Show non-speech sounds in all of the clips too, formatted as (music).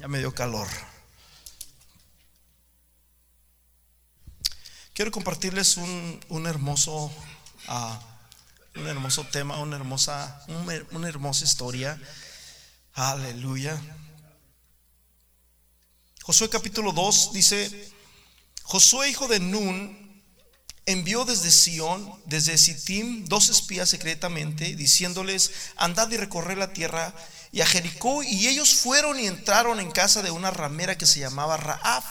Ya me dio calor. Quiero compartirles un, un hermoso, ah, un hermoso tema, una hermosa, una hermosa historia. Aleluya. Josué capítulo 2 dice, Josué hijo de Nun envió desde Sión, desde Sittim, dos espías secretamente, diciéndoles, andad y recorred la tierra y a Jericó, y ellos fueron y entraron en casa de una ramera que se llamaba Raaf,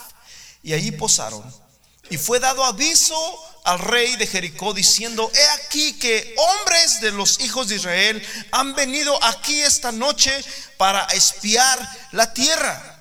y allí posaron. Y fue dado aviso al rey de Jericó diciendo, he aquí que hombres de los hijos de Israel han venido aquí esta noche para espiar la tierra.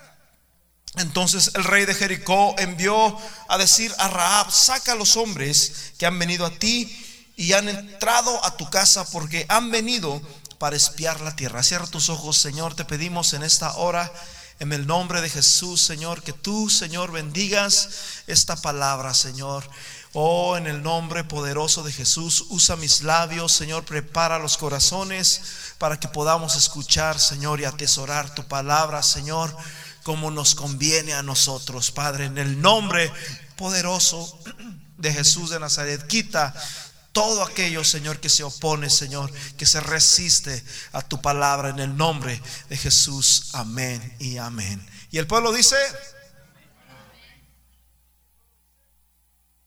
Entonces el rey de Jericó envió a decir a Raab, saca a los hombres que han venido a ti y han entrado a tu casa porque han venido para espiar la tierra. Cierra tus ojos, Señor, te pedimos en esta hora. En el nombre de Jesús, Señor, que tú, Señor, bendigas esta palabra, Señor. Oh, en el nombre poderoso de Jesús, usa mis labios, Señor, prepara los corazones para que podamos escuchar, Señor, y atesorar tu palabra, Señor, como nos conviene a nosotros, Padre, en el nombre poderoso de Jesús de Nazaret. Quita todo aquello, Señor, que se opone, Señor, que se resiste a tu palabra en el nombre de Jesús. Amén y amén. Y el pueblo dice,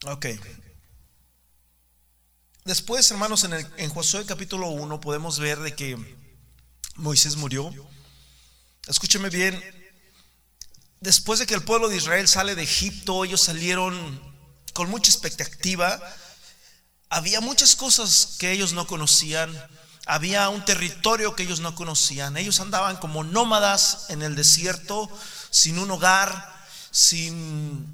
ok. Después, hermanos, en, el, en Josué capítulo 1 podemos ver de que Moisés murió. Escúcheme bien, después de que el pueblo de Israel sale de Egipto, ellos salieron con mucha expectativa había muchas cosas que ellos no conocían. Había un territorio que ellos no conocían. Ellos andaban como nómadas en el desierto, sin un hogar, sin,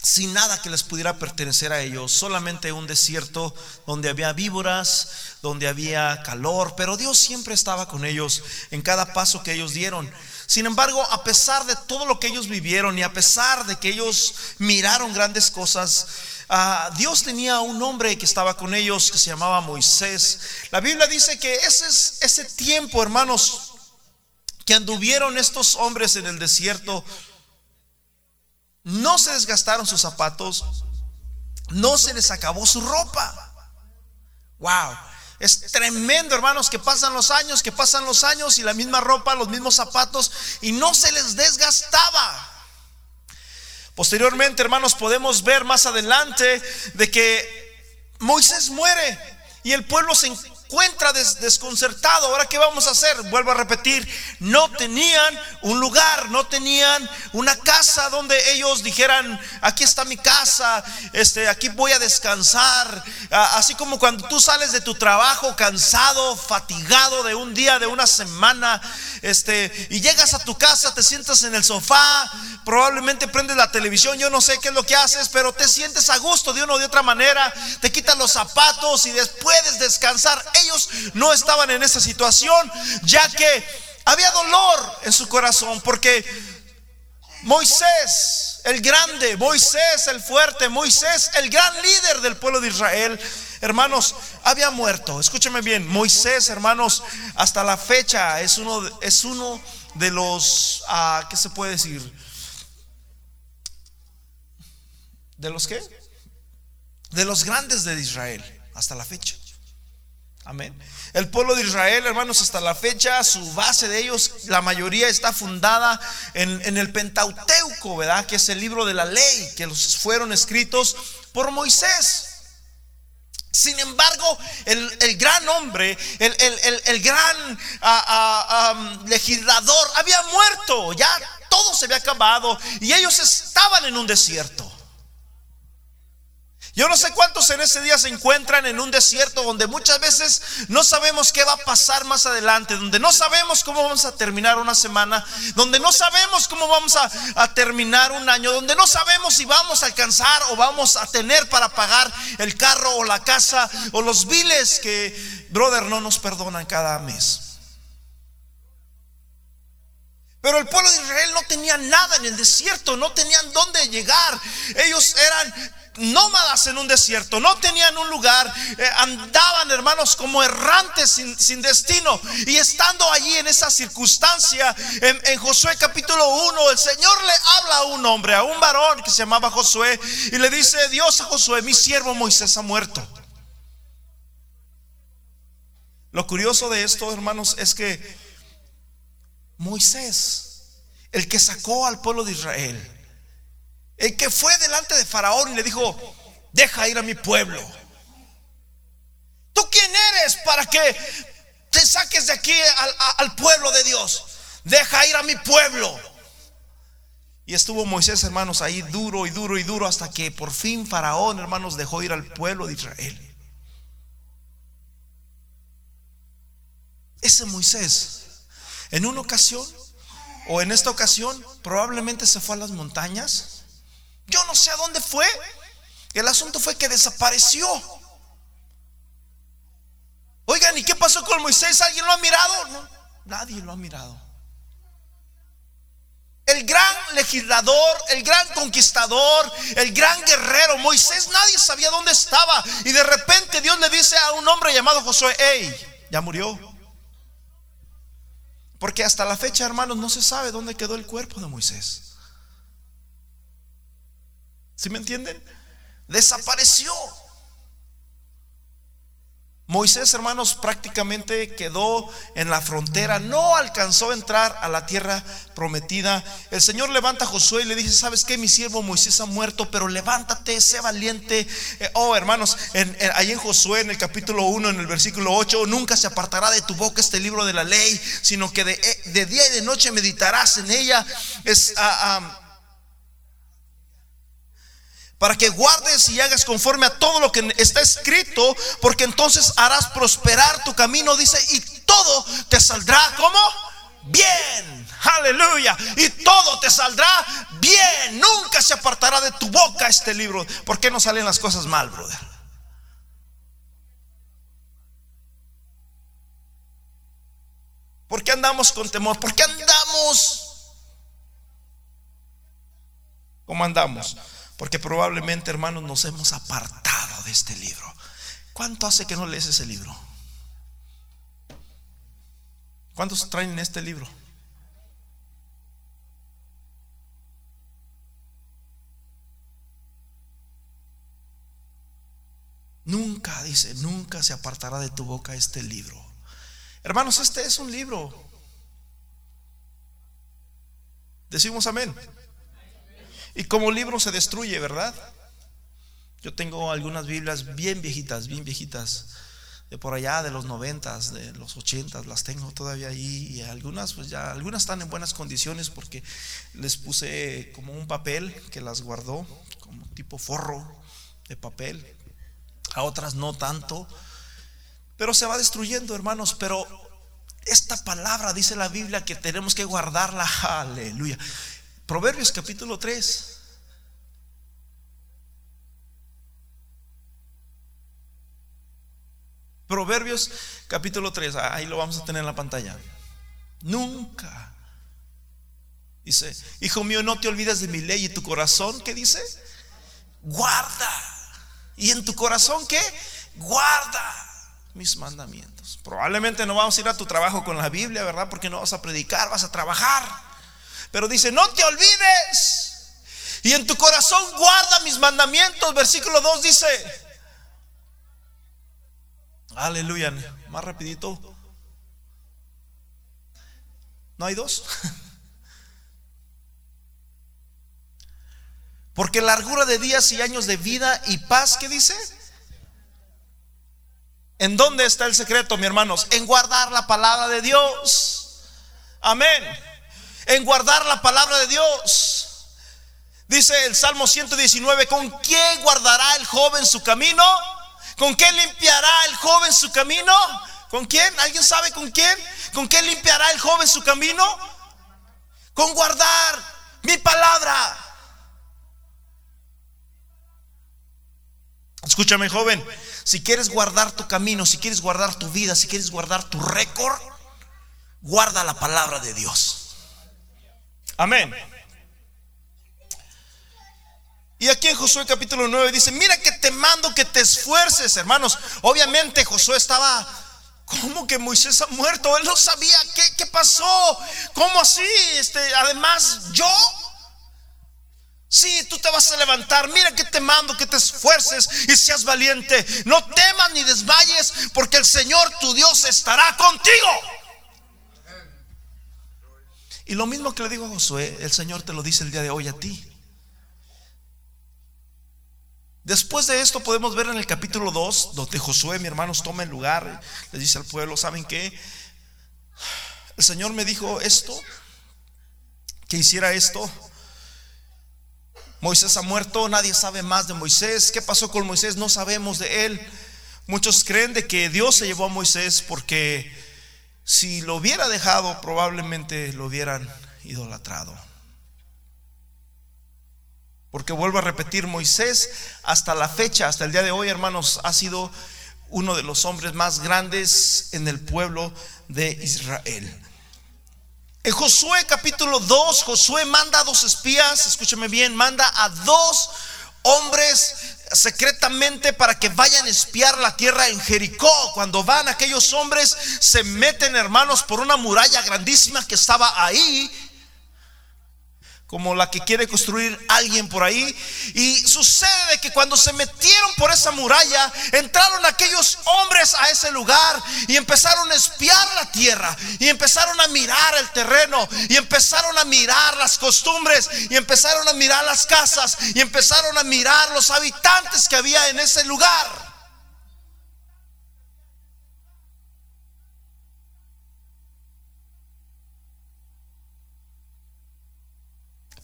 sin nada que les pudiera pertenecer a ellos. Solamente un desierto donde había víboras, donde había calor. Pero Dios siempre estaba con ellos en cada paso que ellos dieron. Sin embargo, a pesar de todo lo que ellos vivieron y a pesar de que ellos miraron grandes cosas, Ah, Dios tenía un hombre que estaba con ellos que se llamaba Moisés. La Biblia dice que ese es ese tiempo, hermanos, que anduvieron estos hombres en el desierto. No se desgastaron sus zapatos, no se les acabó su ropa. Wow. Es tremendo, hermanos, que pasan los años, que pasan los años y la misma ropa, los mismos zapatos y no se les desgastaba. Posteriormente, hermanos, podemos ver más adelante de que Moisés muere y el pueblo se encuentra desconcertado. Ahora, ¿qué vamos a hacer? Vuelvo a repetir, no tenían un lugar, no tenían una casa donde ellos dijeran, aquí está mi casa, este, aquí voy a descansar. Así como cuando tú sales de tu trabajo cansado, fatigado de un día, de una semana, este, y llegas a tu casa, te sientas en el sofá, probablemente prendes la televisión, yo no sé qué es lo que haces, pero te sientes a gusto de una o de otra manera, te quitas los zapatos y después puedes descansar ellos no estaban en esa situación, ya que había dolor en su corazón, porque Moisés, el grande, Moisés el fuerte, Moisés el gran líder del pueblo de Israel, hermanos, había muerto. Escúcheme bien, Moisés, hermanos, hasta la fecha es uno, es uno de los, uh, ¿qué se puede decir? ¿De los qué? De los grandes de Israel, hasta la fecha. Amén. El pueblo de Israel, hermanos, hasta la fecha, su base de ellos, la mayoría está fundada en, el Pentateuco, ¿verdad? Que es el libro de la ley, que los fueron escritos por Moisés. Sin embargo, el, gran hombre, el, gran ah, ah, legislador había muerto, ya todo se había acabado y ellos estaban en un desierto. Yo no sé cuántos en ese día se encuentran en un desierto donde muchas veces no sabemos qué va a pasar más adelante, donde no sabemos cómo vamos a terminar una semana, donde no sabemos cómo vamos a, terminar un año, donde no sabemos si vamos a alcanzar o vamos a tener para pagar el carro o la casa o los biles que, brother, no nos perdonan cada mes. Pero el pueblo de Israel no tenía nada en el desierto, no tenían dónde llegar. Ellos eran nómadas en un desierto, no tenían un lugar, eh, andaban hermanos como errantes sin, destino. Y estando allí en esa circunstancia, en, en, Josué capítulo 1, el Señor le habla a un hombre, a un varón que se llamaba Josué, y le dice, Dios a Josué, mi siervo Moisés ha muerto. Lo curioso de esto, hermanos, es que Moisés, el que sacó al pueblo de Israel, el que fue delante de Faraón y le dijo, deja ir a mi pueblo. ¿Tú quién eres para que te saques de aquí al, pueblo de Dios? Deja ir a mi pueblo. Y estuvo Moisés, hermanos, ahí duro y duro y duro hasta que por fin Faraón, hermanos, dejó ir al pueblo de Israel. Ese Moisés, en una ocasión, o en esta ocasión, probablemente se fue a las montañas yo no sé a dónde fue. El asunto fue que desapareció. Oigan, ¿y qué pasó con Moisés? ¿Alguien lo ha mirado? No, nadie lo ha mirado. El gran legislador, el gran conquistador, el gran guerrero, Moisés, nadie sabía dónde estaba. Y de repente Dios le dice a un hombre llamado Josué, hey, ya murió. Porque hasta la fecha, hermanos, no se sabe dónde quedó el cuerpo de Moisés. ¿Sí me entienden? Desapareció. Moisés, hermanos, prácticamente quedó en la frontera, no alcanzó a entrar a la tierra prometida. El Señor levanta a Josué y le dice, ¿sabes qué? Mi siervo Moisés ha muerto, pero levántate, sé valiente. Eh, oh, hermanos, ahí en Josué, en el capítulo 1, en el versículo 8, nunca se apartará de tu boca este libro de la ley, sino que de, eh, día y de noche meditarás en ella. Es... Ah, ah, para que guardes y hagas conforme a todo lo que está escrito, porque entonces harás prosperar tu camino, dice, y todo te saldrá como bien. Aleluya. Y todo te saldrá bien. Nunca se apartará de tu boca este libro. ¿Por qué no salen las cosas mal, brother? ¿Por qué andamos con temor? ¿Por qué andamos? ¿Cómo andamos? Porque probablemente, hermanos, nos hemos apartado de este libro. ¿Cuánto hace que no lees ese libro? ¿Cuántos traen este libro? Nunca, dice, nunca se apartará de tu boca este libro. Hermanos, este es un libro. Decimos amén. Y como libro se destruye, ¿verdad? Yo tengo algunas Biblias bien viejitas, bien viejitas, de por allá de los noventas, de los ochentas, las tengo todavía ahí. Y algunas, pues ya, algunas están en buenas condiciones porque les puse como un papel que las guardó, como tipo forro de papel. A otras no tanto. Pero se va destruyendo, hermanos. Pero esta palabra dice la Biblia que tenemos que guardarla. (laughs) Aleluya. Proverbios capítulo 3. Proverbios capítulo 3, ahí lo vamos a tener en la pantalla. Nunca. Dice, hijo mío, no te olvides de mi ley y tu corazón, ¿qué dice? Guarda. ¿Y en tu corazón qué? Guarda mis mandamientos. Probablemente no vamos a ir a tu trabajo con la Biblia, ¿verdad? Porque no vas a predicar, vas a trabajar. Pero dice, no te olvides. Y en tu corazón guarda mis mandamientos. Versículo 2 dice, aleluya, más rapidito. ¿No hay dos? (laughs) Porque largura de días y años de vida y paz, ¿qué dice? ¿En dónde está el secreto, mi hermanos? En guardar la palabra de Dios. Amén en guardar la palabra de Dios. Dice el Salmo 119, ¿con qué guardará el joven su camino? ¿Con qué limpiará el joven su camino? ¿Con quién? ¿Alguien sabe con quién? ¿Con qué limpiará el joven su camino? Con guardar mi palabra. Escúchame joven, si quieres guardar tu camino, si quieres guardar tu vida, si quieres guardar tu récord, guarda la palabra de Dios. Amén. Y aquí en Josué capítulo 9 dice, mira que te mando que te esfuerces, hermanos. Obviamente Josué estaba, ¿cómo que Moisés ha muerto? Él no sabía qué, qué pasó. ¿Cómo así? Este, además, yo. Sí, tú te vas a levantar. Mira que te mando que te esfuerces y seas valiente. No temas ni desmayes, porque el Señor tu Dios estará contigo. Y lo mismo que le digo a Josué, el Señor te lo dice el día de hoy a ti. Después de esto podemos ver en el capítulo 2, donde Josué, mi hermanos, toma el lugar, le dice al pueblo, ¿saben qué? El Señor me dijo esto, que hiciera esto. Moisés ha muerto, nadie sabe más de Moisés. ¿Qué pasó con Moisés? No sabemos de él. Muchos creen de que Dios se llevó a Moisés porque si lo hubiera dejado probablemente lo hubieran idolatrado. Porque vuelvo a repetir, Moisés hasta la fecha, hasta el día de hoy, hermanos, ha sido uno de los hombres más grandes en el pueblo de Israel. En Josué capítulo 2, Josué manda a dos espías, escúchame bien, manda a dos hombres secretamente para que vayan a espiar la tierra en Jericó. Cuando van aquellos hombres, se meten hermanos por una muralla grandísima que estaba ahí como la que quiere construir alguien por ahí. Y sucede que cuando se metieron por esa muralla, entraron aquellos hombres a ese lugar y empezaron a espiar la tierra y empezaron a mirar el terreno y empezaron a mirar las costumbres y empezaron a mirar las casas y empezaron a mirar los habitantes que había en ese lugar.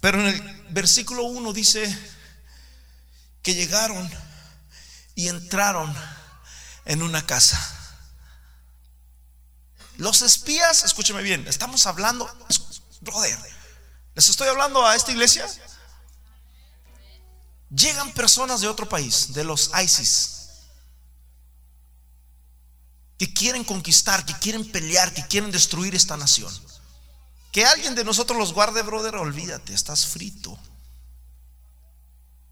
Pero en el versículo 1 dice que llegaron y entraron en una casa. Los espías, escúcheme bien, estamos hablando, brother, les estoy hablando a esta iglesia. Llegan personas de otro país, de los ISIS, que quieren conquistar, que quieren pelear, que quieren destruir esta nación. Que alguien de nosotros los guarde, brother, olvídate, estás frito.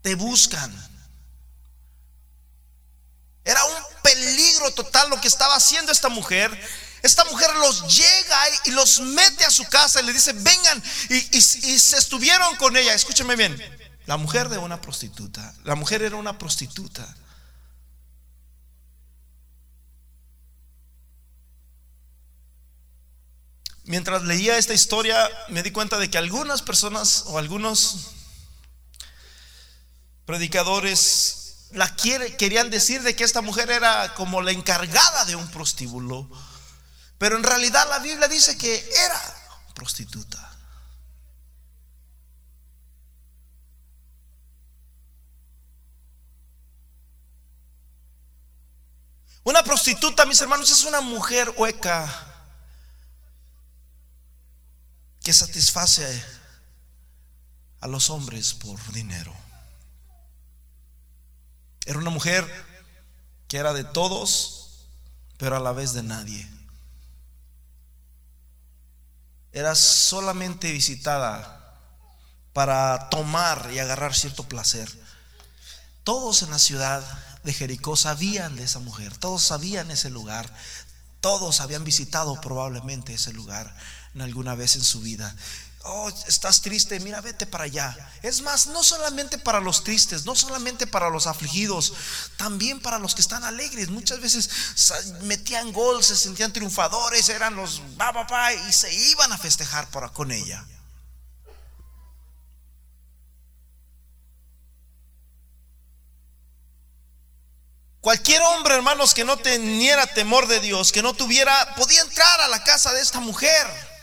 Te buscan. Era un peligro total lo que estaba haciendo esta mujer. Esta mujer los llega y los mete a su casa y le dice, vengan. Y, se estuvieron con ella. Escúcheme bien. La mujer de una prostituta. La mujer era una prostituta. Mientras leía esta historia me di cuenta de que algunas personas o algunos predicadores la querían decir de que esta mujer era como la encargada de un prostíbulo, pero en realidad la Biblia dice que era prostituta. Una prostituta, mis hermanos, es una mujer hueca que satisface a los hombres por dinero. Era una mujer que era de todos, pero a la vez de nadie. Era solamente visitada para tomar y agarrar cierto placer. Todos en la ciudad de Jericó sabían de esa mujer, todos sabían ese lugar, todos habían visitado probablemente ese lugar alguna vez en su vida. Oh, estás triste, mira, vete para allá. Es más, no solamente para los tristes, no solamente para los afligidos, también para los que están alegres. Muchas veces metían gol, se sentían triunfadores, eran los va, papá y se iban a festejar por, con ella. Cualquier hombre, hermanos, que no teniera temor de Dios, que no tuviera, podía entrar a la casa de esta mujer.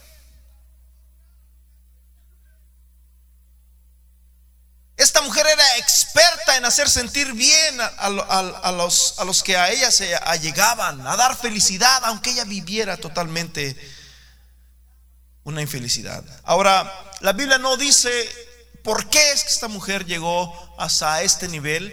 Esta mujer era experta en hacer sentir bien a, los, que a ella se allegaban, a dar felicidad, aunque ella viviera totalmente una infelicidad. Ahora, la Biblia no dice por qué es que esta mujer llegó hasta este nivel.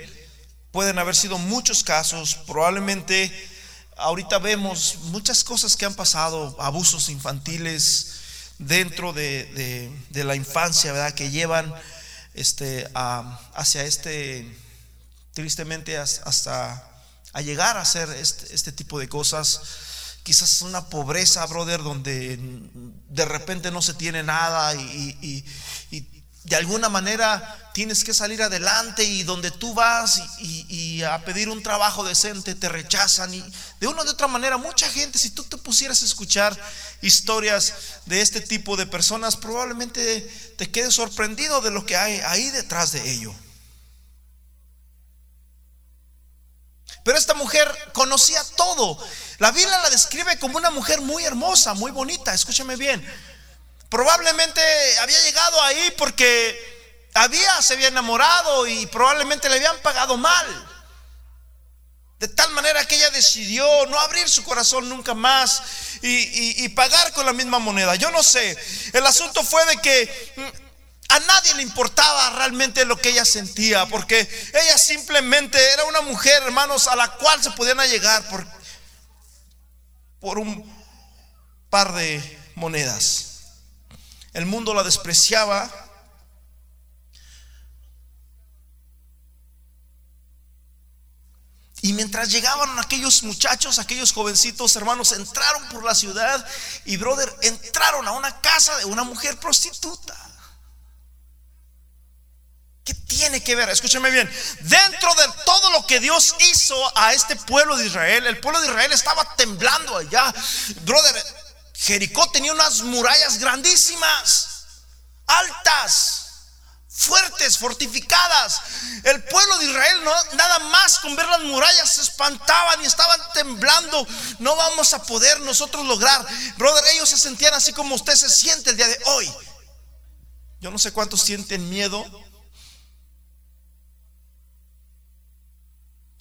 Pueden haber sido muchos casos, probablemente ahorita vemos muchas cosas que han pasado, abusos infantiles dentro de, de la infancia, ¿verdad? Que llevan este, hacia este, tristemente hasta a llegar a hacer este, este tipo de cosas. Quizás una pobreza, brother, donde de repente no se tiene nada y, de alguna manera tienes que salir adelante y donde tú vas y, a pedir un trabajo decente te rechazan y de una u otra manera mucha gente, si tú te pusieras a escuchar historias de este tipo de personas, probablemente te quedes sorprendido de lo que hay ahí detrás de ello. Pero esta mujer conocía todo. La Biblia la describe como una mujer muy hermosa, muy bonita. Escúchame bien. Probablemente había llegado ahí porque había, se había enamorado y probablemente le habían pagado mal. De tal manera que ella decidió no abrir su corazón nunca más y, y pagar con la misma moneda. Yo no sé. El asunto fue de que mm, a nadie le importaba realmente lo que ella sentía, porque ella simplemente era una mujer, hermanos, a la cual se podían llegar por, por un par de monedas. El mundo la despreciaba. Y mientras llegaban aquellos muchachos, aquellos jovencitos hermanos, entraron por la ciudad y, brother, entraron a una casa de una mujer prostituta. ¿Qué tiene que ver? Escúcheme bien. Dentro de todo lo que Dios hizo a este pueblo de Israel, el pueblo de Israel estaba temblando allá. Brother, Jericó tenía unas murallas grandísimas, altas, fuertes, fortificadas. El pueblo de Israel no, nada más con ver las murallas se espantaban y estaban temblando. No vamos a poder nosotros lograr. Brother, ellos se sentían así como usted se siente el día de hoy. Yo no sé cuántos sienten miedo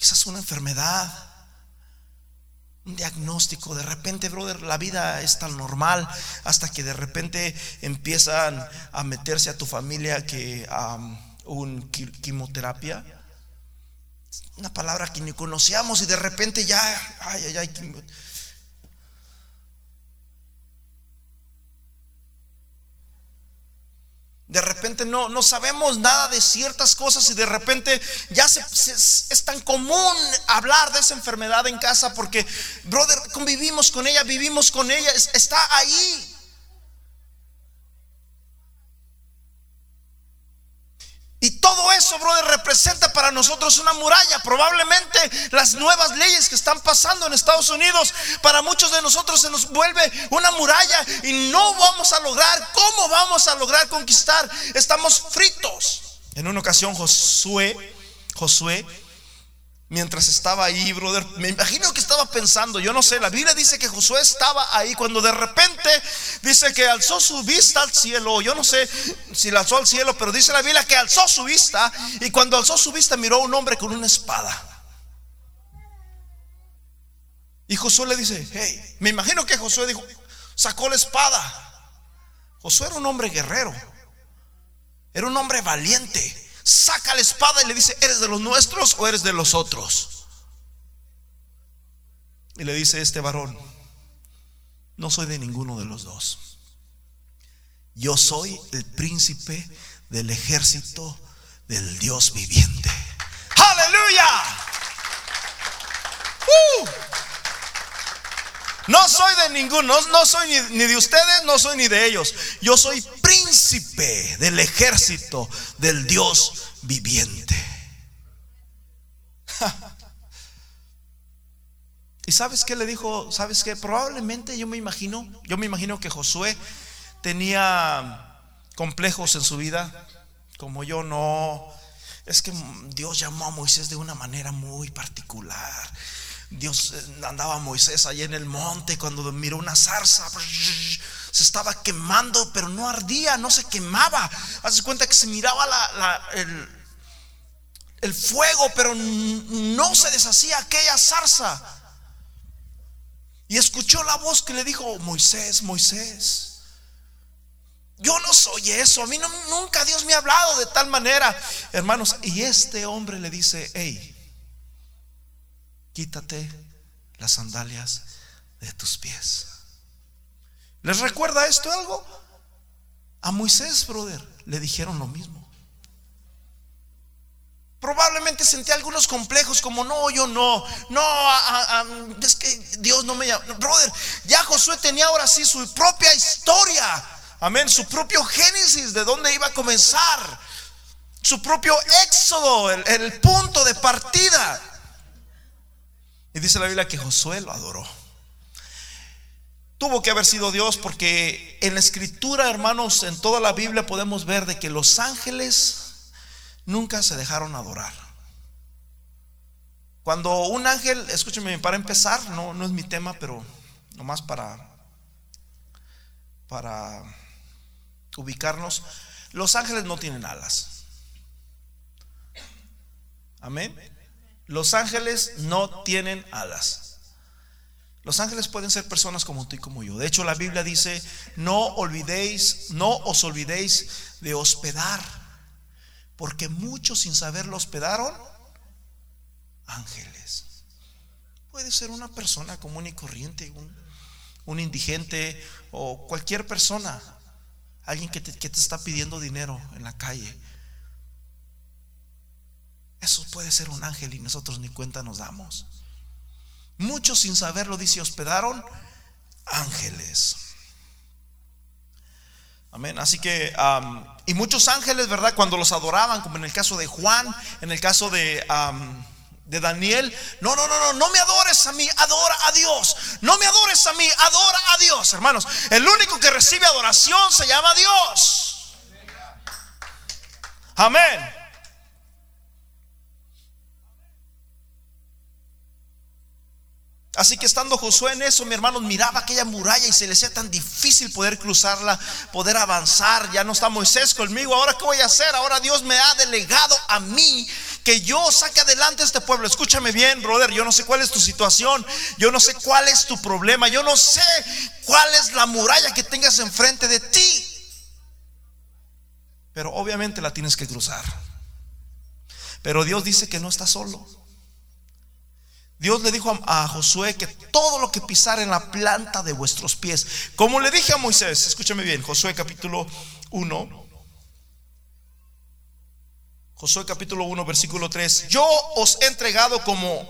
Quizás una enfermedad, un diagnóstico. De repente, brother, la vida es tan normal hasta que de repente empiezan a meterse a tu familia que un quimioterapia. Una palabra que ni conocíamos y de repente ya, ay, ay, ay, De repente no, no sabemos nada de ciertas cosas y de repente ya se, es tan común hablar de esa enfermedad en casa porque, brother, convivimos con ella, vivimos con ella, está ahí. Y todo eso, brother, representa para nosotros una muralla. Probablemente las nuevas leyes que están pasando en Estados Unidos, para muchos de nosotros se nos vuelve una muralla y no vamos a lograr. ¿Cómo vamos a lograr conquistar? Estamos fritos. En una ocasión Josué, Josué mientras estaba ahí, brother, me imagino que estaba pensando, yo no sé, la Biblia dice que Josué estaba ahí cuando de repente dice que alzó su vista al cielo, yo no sé si la alzó al cielo, pero dice la Biblia que alzó su vista y cuando alzó su vista miró a un hombre con una espada. Y Josué le dice, hey, me imagino que Josué dijo, sacó la espada. Josué era un hombre guerrero, era un hombre valiente saca la espada y le dice, ¿eres de los nuestros o eres de los otros? Y le dice este varón, no soy de ninguno de los dos. Yo soy el príncipe del ejército del Dios viviente. Aleluya. Uh. No soy de ninguno, no, soy ni, ni, de ustedes, no soy ni de ellos. Yo soy príncipe del ejército del Dios viviente. ¿Y sabes qué le dijo? ¿Sabes qué? Probablemente yo me imagino, yo me imagino que Josué tenía complejos en su vida, como yo no. Es que Dios llamó a Moisés de una manera muy particular. Dios eh, andaba Moisés allí en el monte cuando miró una zarza, se estaba quemando, pero no ardía, no se quemaba. Hace cuenta que se miraba el, el fuego, pero no se deshacía aquella zarza. Y escuchó la voz que le dijo, Moisés, Moisés. Yo no soy eso, a mí nunca Dios me ha hablado de tal manera. Hermanos, y este hombre le dice, hey, quítate las sandalias de tus pies. ¿Les recuerda esto algo? A Moisés, brother, le dijeron lo mismo. Probablemente sentía algunos complejos como no, yo no, no, es que Dios no me llama. Brother, ya Josué tenía ahora sí su propia historia, amén, su propio génesis de dónde iba a comenzar, su propio éxodo, el, el punto de partida. Y dice la Biblia que Josué lo adoró. Tuvo que haber sido Dios porque en la escritura, hermanos, en toda la Biblia podemos ver de que los ángeles nunca se dejaron adorar. Cuando un ángel, escúcheme, para empezar, no, no es mi tema, pero nomás para, para ubicarnos, los ángeles no tienen alas. Amén. Los ángeles no tienen alas. Los ángeles pueden ser personas como tú y como yo. De hecho, la Biblia dice, no olvidéis, no os olvidéis de hospedar porque muchos sin saberlo hospedaron ángeles. Puede ser una persona común y corriente, un, indigente o cualquier persona, alguien que te, que te está pidiendo dinero en la calle. Eso puede ser un ángel y nosotros ni cuenta nos damos. Muchos sin saberlo, dice, hospedaron ángeles. Amén. Así que, y muchos ángeles, ¿verdad? Cuando los adoraban, como en el caso de Juan, en el caso de, de Daniel, no, no, no, no, no me adores a mí, adora a Dios. No me adores a mí, adora a Dios, hermanos. El único que recibe adoración se llama Dios. Amén. Así que estando Josué en eso, mi hermano miraba aquella muralla y se le hacía tan difícil poder cruzarla, poder avanzar. Ya no está Moisés conmigo, ahora qué voy a hacer? Ahora Dios me ha delegado a mí que yo saque adelante este pueblo. Escúchame bien, brother, yo no sé cuál es tu situación, yo no sé cuál es tu problema, yo no sé cuál es la muralla que tengas enfrente de ti. Pero obviamente la tienes que cruzar. Pero Dios dice que no está solo. Dios le dijo a, Josué que todo lo que pisara en la planta de vuestros pies, como le dije a Moisés, escúchame bien, Josué capítulo 1, Josué capítulo 1, versículo 3, yo os he entregado como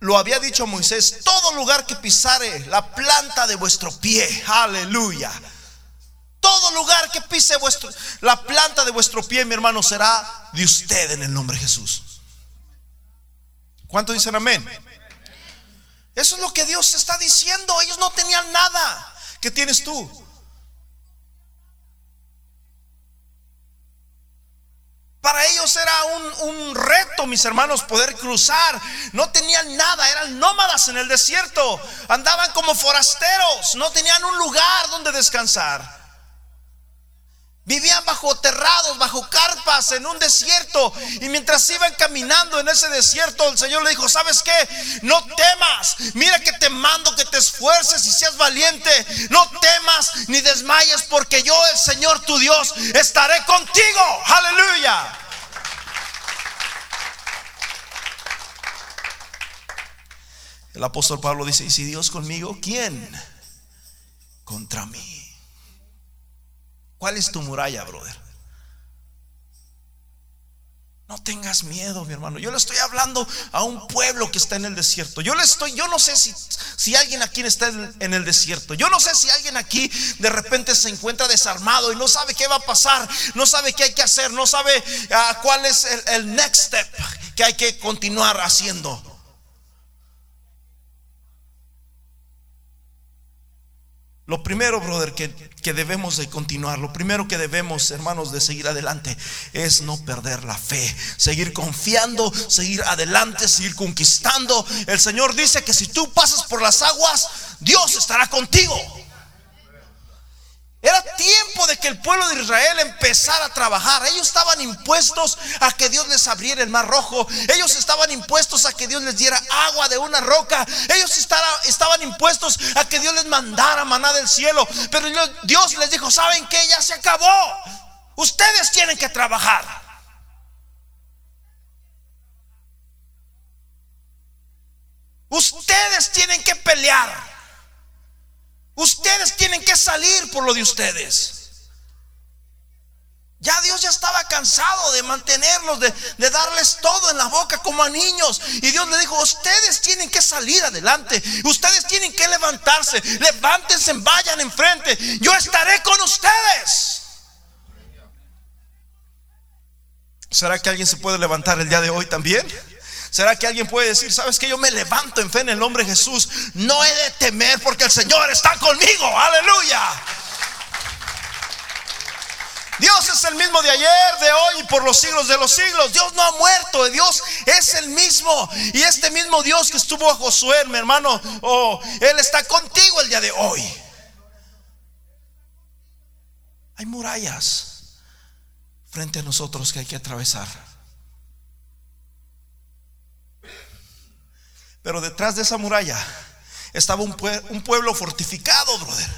lo había dicho Moisés, todo lugar que pisare la planta de vuestro pie, aleluya. Todo lugar que pise vuestro, la planta de vuestro pie, mi hermano, será de usted en el nombre de Jesús. ¿Cuánto dicen amén? Eso es lo que Dios está diciendo. Ellos no tenían nada que tienes tú. Para ellos era un, reto, mis hermanos, poder cruzar. No tenían nada, eran nómadas en el desierto. Andaban como forasteros, no tenían un lugar donde descansar. Vivían bajo terrados, bajo carpas, en un desierto. Y mientras iban caminando en ese desierto, el Señor le dijo, ¿sabes qué? No temas. Mira que te mando que te esfuerces y seas valiente. No temas ni desmayes porque yo, el Señor tu Dios, estaré contigo. Aleluya. El apóstol Pablo dice, ¿y si Dios conmigo? ¿Quién? Contra mí. ¿Cuál es tu muralla, brother? No tengas miedo, mi hermano. Yo le estoy hablando a un pueblo que está en el desierto. Yo le estoy, yo no sé si, si alguien aquí está en el desierto. Yo no sé si alguien aquí de repente se encuentra desarmado y no sabe qué va a pasar, no sabe qué hay que hacer, no sabe ah, cuál es el next step que hay que continuar haciendo. Lo primero, brother, que, que, debemos de continuar, lo primero que debemos, hermanos, de seguir adelante es no perder la fe, seguir confiando, seguir adelante, seguir conquistando. El Señor dice que si tú pasas por las aguas, Dios estará contigo. Era tiempo de que el pueblo de Israel empezara a trabajar. Ellos estaban impuestos a que Dios les abriera el mar rojo. Ellos estaban impuestos a que Dios les diera agua de una roca. Ellos estaban impuestos a que Dios les mandara maná del cielo. Pero Dios les dijo, ¿saben qué? Ya se acabó. Ustedes tienen que trabajar. Ustedes tienen que pelear. Ustedes tienen que salir por lo de ustedes. Ya Dios ya estaba cansado de mantenerlos, de, de, darles todo en la boca como a niños. Y Dios le dijo, ustedes tienen que salir adelante. Ustedes tienen que levantarse. Levántense, vayan enfrente. Yo estaré con ustedes. ¿Será que alguien se puede levantar el día de hoy también? ¿Será que alguien puede decir, sabes que yo me levanto en fe en el nombre de Jesús? No he de temer porque el Señor está conmigo. Aleluya. Dios es el mismo de ayer, de hoy y por los siglos de los siglos. Dios no ha muerto, Dios es el mismo. Y este mismo Dios que estuvo a Josué, mi hermano, oh, Él está contigo el día de hoy. Hay murallas frente a nosotros que hay que atravesar. Pero detrás de esa muralla estaba un, pueblo fortificado, brother.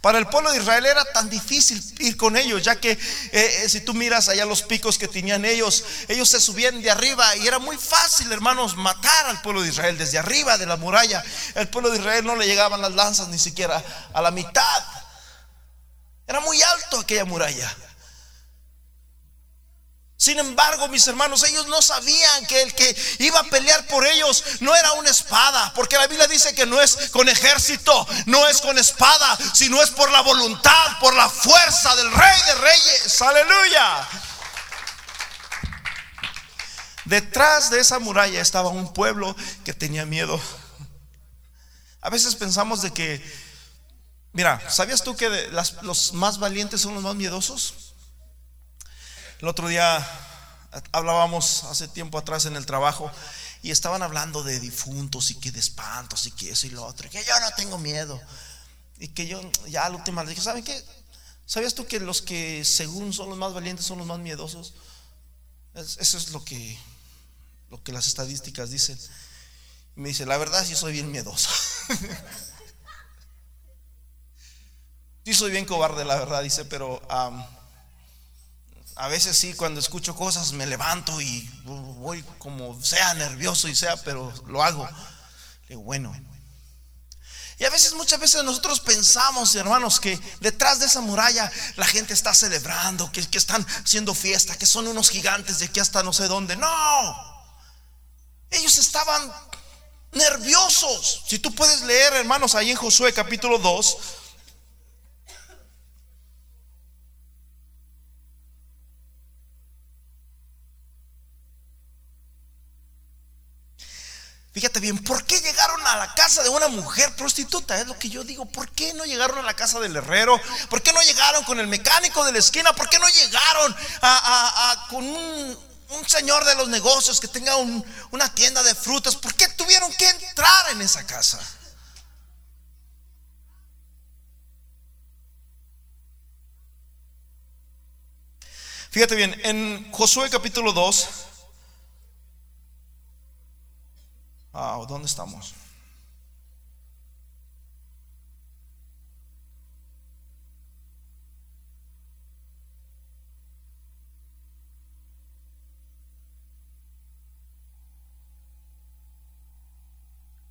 Para el pueblo de Israel era tan difícil ir con ellos, ya que eh, eh, si tú miras allá los picos que tenían ellos, ellos se subían de arriba y era muy fácil, hermanos, matar al pueblo de Israel desde arriba de la muralla. El pueblo de Israel no le llegaban las lanzas ni siquiera a la mitad. Era muy alto aquella muralla. Sin embargo, mis hermanos, ellos no sabían que el que iba a pelear por ellos no era una espada, porque la Biblia dice que no es con ejército, no es con espada, sino es por la voluntad, por la fuerza del Rey de Reyes. Aleluya. Detrás de esa muralla estaba un pueblo que tenía miedo. A veces pensamos de que, mira, ¿sabías tú que los más valientes son los más miedosos? El otro día hablábamos hace tiempo atrás en el trabajo y estaban hablando de difuntos y que de espantos y que eso y lo otro. Y que yo no tengo miedo. Y que yo ya al último le dije, ¿saben qué? ¿Sabías tú que los que según son los más valientes son los más miedosos? Eso es lo que, lo que las estadísticas dicen. Y me dice, la verdad sí soy bien miedoso. (laughs) sí soy bien cobarde, la verdad, dice, pero a veces sí, cuando escucho cosas me levanto y voy como sea nervioso y sea, pero lo hago. Digo, bueno. Y a veces, muchas veces nosotros pensamos, hermanos, que detrás de esa muralla la gente está celebrando, que, que están haciendo fiesta, que son unos gigantes de aquí hasta no sé dónde. No, ellos estaban nerviosos. Si tú puedes leer, hermanos, ahí en Josué capítulo 2, Fíjate bien, ¿por qué llegaron a la casa de una mujer prostituta? Es lo que yo digo. ¿Por qué no llegaron a la casa del herrero? ¿Por qué no llegaron con el mecánico de la esquina? ¿Por qué no llegaron con un, señor de los negocios que tenga una tienda de frutas? ¿Por qué tuvieron que entrar en esa casa? Fíjate bien, en Josué capítulo 2 Ah, ¿dónde estamos?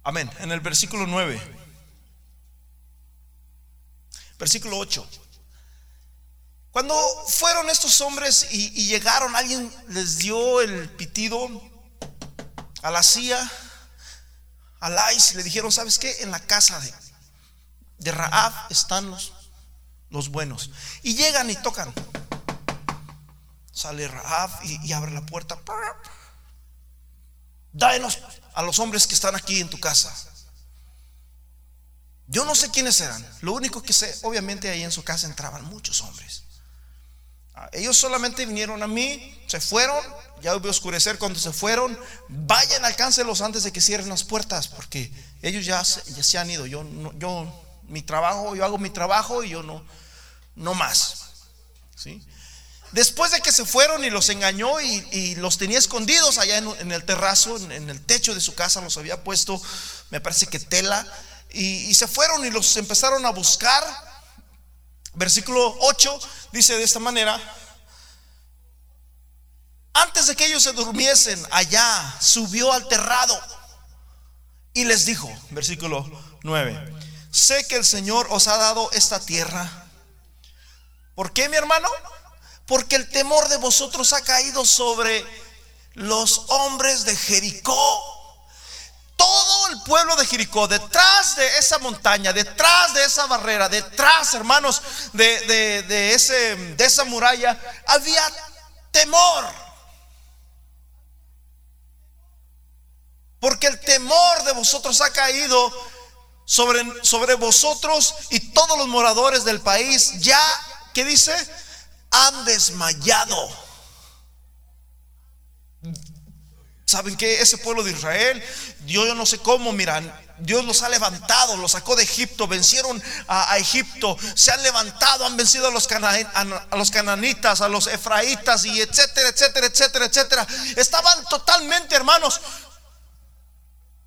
Amén. En el versículo 9. Versículo 8. Cuando fueron estos hombres y, y, llegaron, alguien les dio el pitido a la silla a le dijeron, ¿sabes qué? En la casa de, de Raab están los, los buenos. Y llegan y tocan. Sale Raab y, abre la puerta. Dáenos a los hombres que están aquí en tu casa. Yo no sé quiénes eran. Lo único que sé, obviamente ahí en su casa entraban muchos hombres. Ah, ellos solamente vinieron a mí, se fueron, ya a oscurecer cuando se fueron, vayan, alcáncelos antes de que cierren las puertas, porque ellos ya, ya se han ido. Yo, yo, mi trabajo, yo hago mi trabajo y yo no, no más. ¿sí? Después de que se fueron y los engañó y, los tenía escondidos allá en, el terrazo, en, el techo de su casa, los había puesto, me parece que tela, y, y se fueron y los empezaron a buscar Versículo 8 dice de esta manera, de que ellos se durmiesen allá, subió al terrado y les dijo, versículo 9, sé que el Señor os ha dado esta tierra. ¿Por qué, mi hermano? porque el temor de vosotros ha caído sobre los hombres de Jericó. Todo el pueblo de Jericó, detrás de esa montaña, detrás de esa barrera, detrás, hermanos, de, esa muralla, había temor. Porque el temor de vosotros ha caído sobre, sobre vosotros y todos los moradores del país. Ya, ¿qué dice? Han desmayado. ¿Saben qué? Ese pueblo de Israel, Dios yo no sé cómo, miran, Dios los ha levantado, los sacó de Egipto, vencieron a, Egipto, se han levantado, han vencido a los, a los cananitas, a los efraitas y etcétera, etcétera, etcétera, etcétera. Estaban totalmente, hermanos,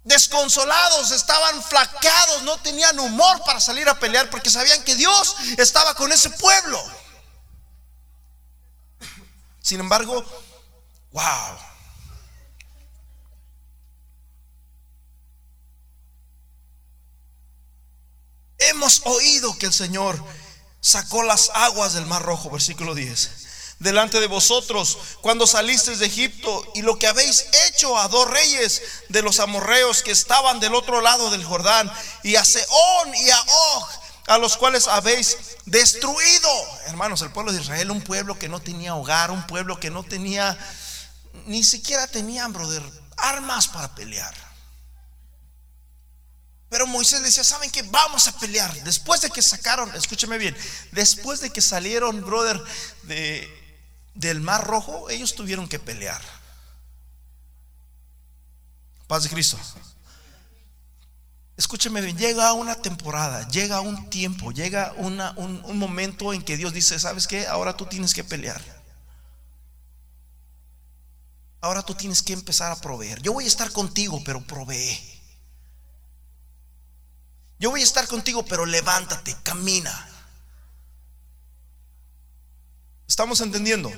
desconsolados, estaban flaqueados, no tenían humor para salir a pelear porque sabían que Dios estaba con ese pueblo. Sin embargo, wow. Hemos oído que el Señor sacó las aguas del Mar Rojo, versículo 10 delante de vosotros cuando salisteis de Egipto y lo que habéis hecho a dos reyes de los amorreos que estaban del otro lado del Jordán y a Seón y a Og a los cuales habéis destruido. Hermanos, el pueblo de Israel, un pueblo que no tenía hogar, un pueblo que no tenía, ni siquiera tenían, brother, armas para pelear. Pero Moisés decía, ¿saben qué? Vamos a pelear. Después de que sacaron, escúcheme bien, después de que salieron, brother, de, del Mar Rojo, ellos tuvieron que pelear. Paz de Cristo. Escúcheme bien, llega una temporada, llega un tiempo, llega un, un momento en que Dios dice, ¿sabes qué? Ahora tú tienes que pelear. Ahora tú tienes que empezar a proveer. Yo voy a estar contigo, pero provee. Yo voy a estar contigo, pero levántate, camina. ¿Estamos entendiendo?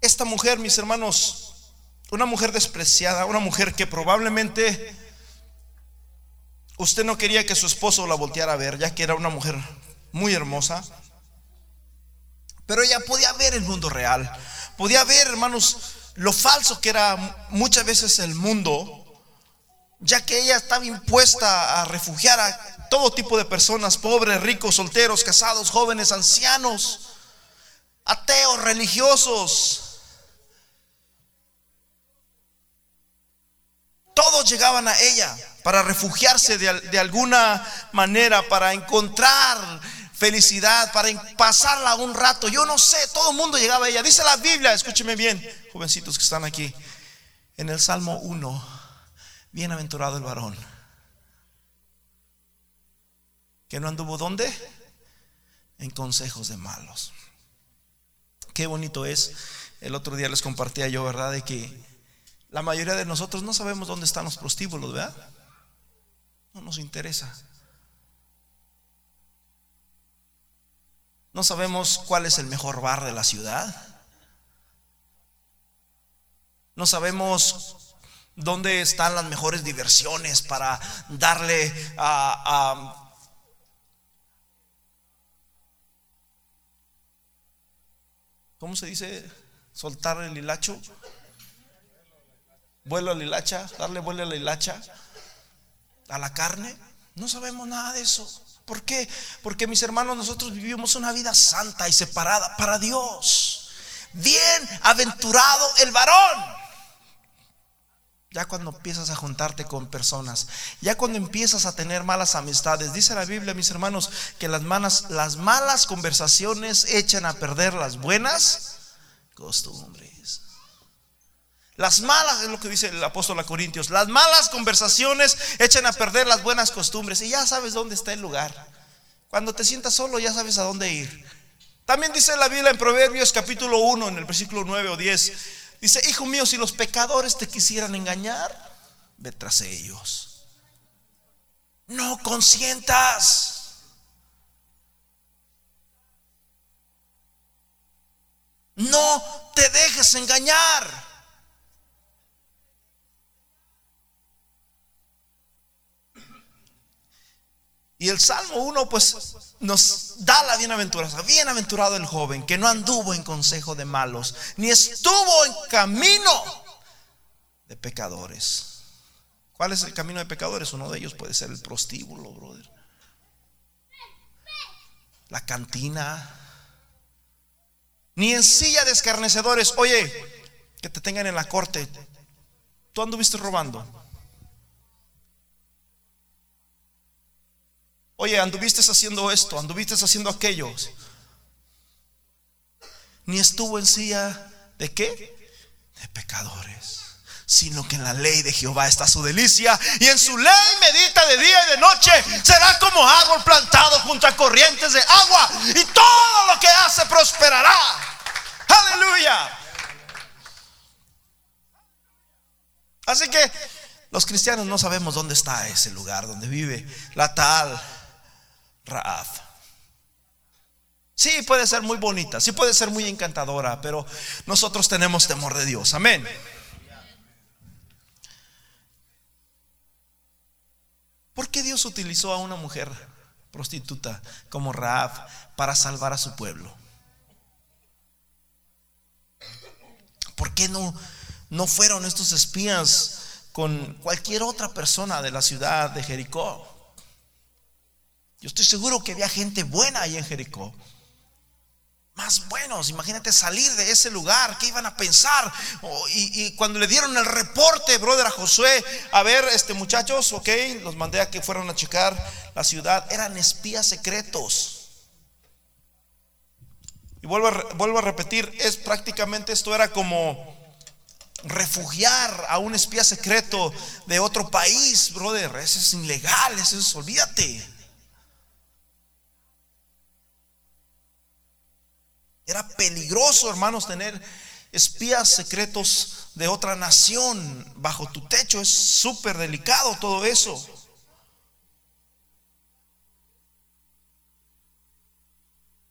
Esta mujer, mis hermanos, una mujer despreciada, una mujer que probablemente usted no quería que su esposo la volteara a ver, ya que era una mujer muy hermosa. Pero ella podía ver el mundo real, podía ver, hermanos, lo falso que era muchas veces el mundo, ya que ella estaba impuesta a refugiar a todo tipo de personas, pobres, ricos, solteros, casados, jóvenes, ancianos, ateos, religiosos. Todos llegaban a ella para refugiarse de, alguna manera, para encontrar felicidad, para pasarla un rato. Yo no sé, todo el mundo llegaba a ella. Dice la Biblia, escúcheme bien, jovencitos que están aquí, en el Salmo 1, bienaventurado el varón que no anduvo dónde? En consejos de malos. Qué bonito es. El otro día les compartía yo, ¿verdad? De que la mayoría de nosotros no sabemos dónde están los prostíbulos, ¿verdad? No nos interesa. No sabemos cuál es el mejor bar de la ciudad. No sabemos dónde están las mejores diversiones para darle a, ¿cómo se dice? Soltar el hilacho. Vuelo a la hilacha, darle vuelo a la hilacha a la carne. No sabemos nada de eso. ¿Por qué? Porque mis hermanos, nosotros vivimos una vida santa y separada para Dios. Bien aventurado el varón. Ya cuando empiezas a juntarte con personas, ya cuando empiezas a tener malas amistades, dice la Biblia, mis hermanos, que las, malas, las malas conversaciones echan a perder las buenas costumbres. Las malas, es lo que dice el apóstol a Corintios, las malas conversaciones echan a perder las buenas costumbres y ya sabes dónde está el lugar. Cuando te sientas solo ya sabes a dónde ir. También dice la Biblia en Proverbios capítulo 1, en el versículo 9 o 10, Dice, hijo mío, si los pecadores te quisieran engañar, ve tras ellos. No consientas. No te dejes engañar. Y el Salmo 1 pues nos da la bienaventuranza. Bienaventurado el joven que no anduvo en consejo de malos, ni estuvo en camino de pecadores. ¿Cuál es el camino de pecadores? Uno de ellos puede ser el prostíbulo, brother. La cantina. Ni en silla de escarnecedores. Oye, que te tengan en la corte. Tú anduviste robando. Oye, anduviste haciendo esto, anduviste haciendo aquello. Ni estuvo en silla de qué? De pecadores. Sino que en la ley de Jehová está su delicia y en su ley medita de día y de noche. Será como árbol plantado junto a corrientes de agua y todo lo que hace prosperará. Aleluya. Así que los cristianos no sabemos dónde está ese lugar donde vive la tal Raab. Sí, puede ser muy bonita, sí puede ser muy encantadora, pero nosotros tenemos temor de Dios. Amén. ¿Por qué Dios utilizó a una mujer prostituta como Raab para salvar a su pueblo? ¿Por qué no, no fueron estos espías con cualquier otra persona de la ciudad de Jericó? Yo estoy seguro que había gente buena ahí en Jericó. Más buenos, imagínate salir de ese lugar, ¿qué iban a pensar? Y, cuando le dieron el reporte, brother, a Josué, a ver, este muchachos, ok, los mandé a que fueran a checar la ciudad, eran espías secretos. Y vuelvo a, vuelvo a repetir, es prácticamente esto era como refugiar a un espía secreto de otro país, brother, eso es ilegal, eso es, olvídate. Era peligroso, hermanos, tener espías secretos de otra nación bajo tu techo. Es súper delicado todo eso.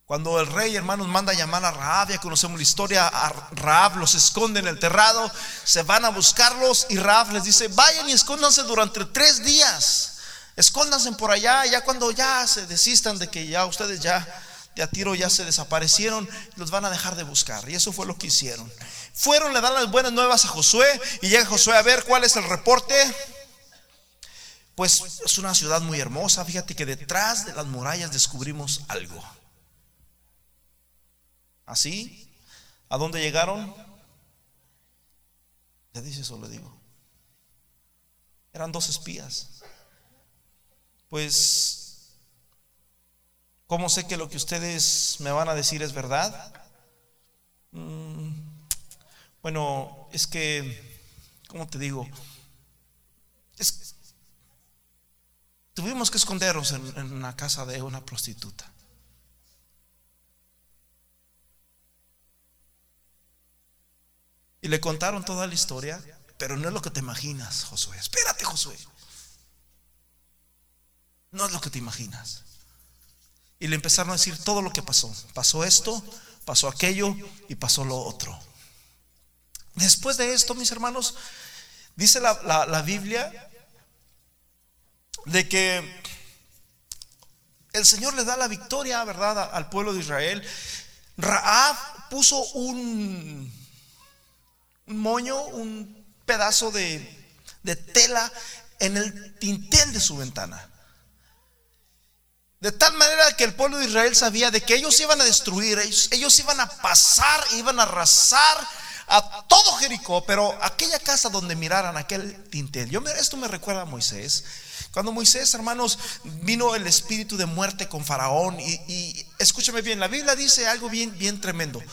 Cuando el rey, hermanos, manda a llamar a Raab, ya conocemos la historia, a Raab los esconde en el terrado, se van a buscarlos y Raab les dice, vayan y escóndanse durante tres días, escóndanse por allá, ya cuando ya se desistan de que ya ustedes ya de a tiro ya se desaparecieron, los van a dejar de buscar. Y eso fue lo que hicieron. Fueron, le dan las buenas nuevas a Josué y llega Josué a ver cuál es el reporte. Pues es una ciudad muy hermosa. Fíjate que detrás de las murallas descubrimos algo. ¿Así? ¿A dónde llegaron? Ya dice eso, le digo. Eran dos espías. Pues ¿Cómo sé que lo que ustedes me van a decir es verdad? Mm, bueno, es que, ¿cómo te digo? tuvimos que escondernos en, en una casa de una prostituta. Y le contaron toda la historia, pero no es lo que te imaginas, Josué. Espérate, Josué. No es lo que te imaginas. Y le empezaron a decir todo lo que pasó. Pasó esto, pasó aquello y pasó lo otro. Después de esto, mis hermanos, dice la, Biblia de que el Señor le da la victoria, ¿verdad?, al pueblo de Israel. Raab puso un, moño, un pedazo de, de tela en el tintel de su ventana. De tal manera que el pueblo de Israel sabía de que ellos iban a destruir, ellos, iban a pasar, iban a arrasar a todo Jericó, pero aquella casa donde miraran aquel tintel. Yo esto me recuerda a Moisés. Cuando Moisés, hermanos, vino el espíritu de muerte con Faraón y, y escúchame bien, la Biblia dice algo bien, bien tremendo.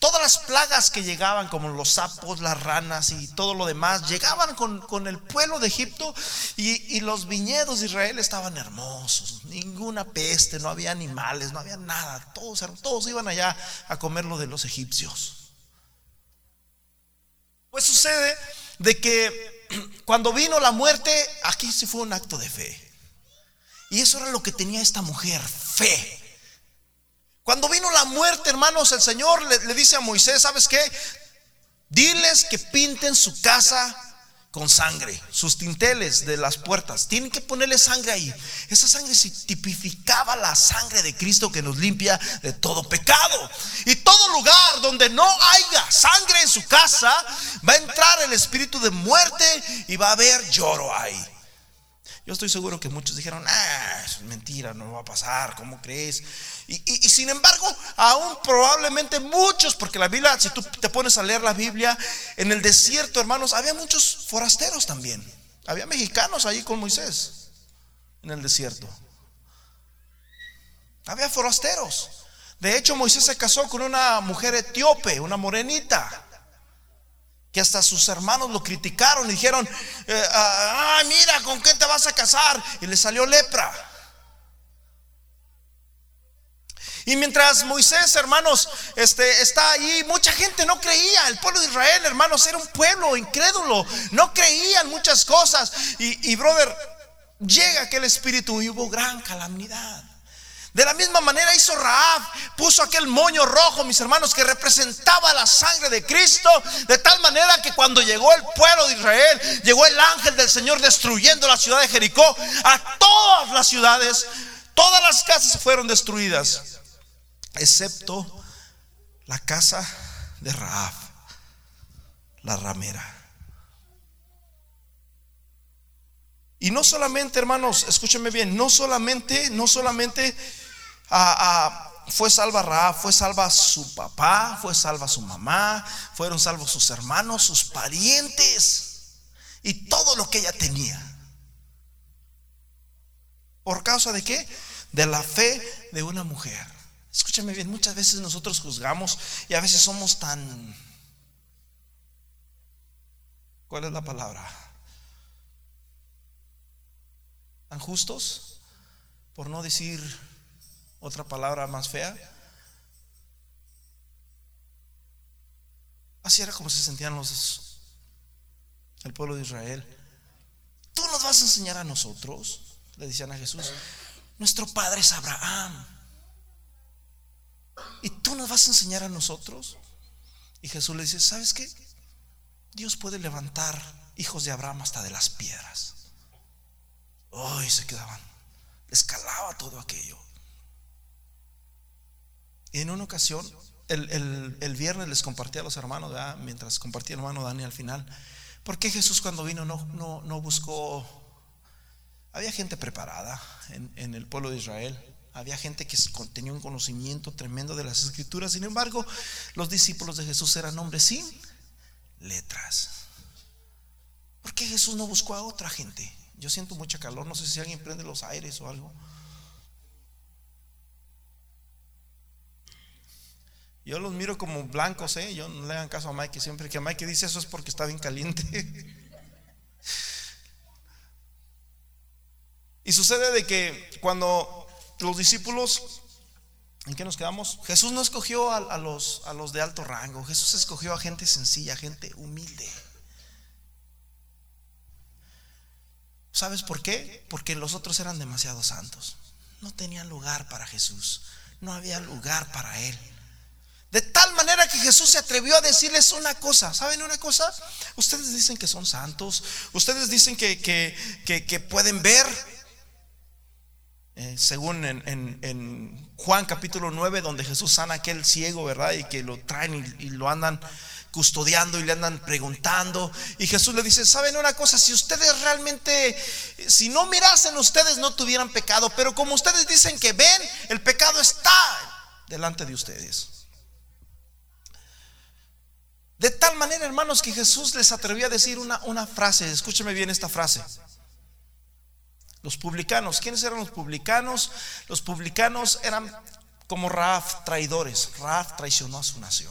Todas las plagas que llegaban, como los sapos, las ranas y todo lo demás, llegaban con, el pueblo de Egipto y, los viñedos de Israel estaban hermosos. Ninguna peste, no había animales, no había nada. Todos, todos iban allá a comer lo de los egipcios. Pues sucede de que (clears throat) cuando vino la muerte, aquí se fue un acto de fe. Y eso era lo que tenía esta mujer, fe. Cuando vino la muerte, hermanos, el Señor le, dice a Moisés, ¿sabes qué? Diles que pinten su casa con sangre, sus tinteles de las puertas. Tienen que ponerle sangre ahí. Esa sangre tipificaba la sangre de Cristo que nos limpia de todo pecado. Y todo lugar donde no haya sangre en su casa, va a entrar el espíritu de muerte y va a haber lloro ahí. Yo estoy seguro que muchos dijeron, ah, es mentira, no va a pasar, ¿cómo crees? Y, sin embargo, aún probablemente muchos, porque la Biblia, si tú te pones a leer la Biblia, en el desierto, hermanos, había muchos forasteros también. Había mexicanos ahí con Moisés, en el desierto. Había forasteros. De hecho, Moisés se casó con una mujer etíope, una morenita que hasta sus hermanos lo criticaron y dijeron, eh, ah, mira, ¿con quién te vas a casar? Y le salió lepra. Y mientras Moisés, hermanos, este, está ahí, mucha gente no creía. El pueblo de Israel, hermanos, era un pueblo incrédulo. No creían muchas cosas. Y, y brother, llega aquel espíritu y hubo gran calamidad. De la misma manera hizo Raab, puso aquel moño rojo, mis hermanos, que representaba la sangre de Cristo, de tal manera que cuando llegó el pueblo de Israel, llegó el ángel del Señor destruyendo la ciudad de Jericó, a todas las ciudades, todas las casas fueron destruidas excepto la casa de Raab, la ramera. Y no solamente, hermanos, escúchenme bien, no solamente, no solamente ah, ah, fue salva Raab, fue salva su papá, fue salva su mamá, fueron salvos sus hermanos, sus parientes y todo lo que ella tenía. ¿Por causa de qué? De la fe de una mujer. Escúchame bien, muchas veces nosotros juzgamos y a veces somos tan... ¿Cuál es la palabra? Tan justos, por no decir otra palabra más fea. Así era como se sentían los el pueblo de Israel. Tú nos vas a enseñar a nosotros, le decían a Jesús. Nuestro padre es Abraham. ¿Y tú nos vas a enseñar a nosotros? Y Jesús le dice, ¿sabes qué? Dios puede levantar hijos de Abraham hasta de las piedras. Hoy se quedaban. Escalaba todo aquello. En una ocasión, el, viernes les compartí a los hermanos, mientras compartía el hermano Dani al final, ¿por qué Jesús cuando vino no, no, no buscó... Había gente preparada en, en el pueblo de Israel había gente que tenía un conocimiento tremendo de las escrituras. Sin embargo, los discípulos de Jesús eran hombres sin letras. ¿Por qué Jesús no buscó a otra gente? Yo siento mucha calor, no sé si alguien prende los aires o algo. Yo los miro como blancos, ¿eh? Yo no le hagan caso a Mike. Siempre que Mike dice eso es porque está bien caliente. (laughs) y sucede de que cuando los discípulos, ¿en qué nos quedamos? Jesús no escogió a, los, a los de alto rango, Jesús escogió a gente sencilla, gente humilde. ¿Sabes por qué? Porque los otros eran demasiado santos. No tenían lugar para Jesús. No había lugar para Él. De tal manera que Jesús se atrevió a decirles una cosa. ¿Saben una cosa? Ustedes dicen que son santos. Ustedes dicen que, que, pueden ver. Eh, según en, Juan capítulo 9, donde Jesús sana a aquel ciego, ¿verdad? Y que lo traen y, lo andan custodiando y le andan preguntando. Y Jesús le dice, ¿saben una cosa? Si ustedes realmente, si no mirasen ustedes, no tuvieran pecado. Pero como ustedes dicen que ven, el pecado está delante de ustedes. De tal manera, hermanos, que Jesús les atrevió a decir una, una frase. Escúcheme bien esta frase. Los publicanos, ¿quiénes eran los publicanos? Los publicanos eran como Raaf, traidores. Raaf traicionó a su nación.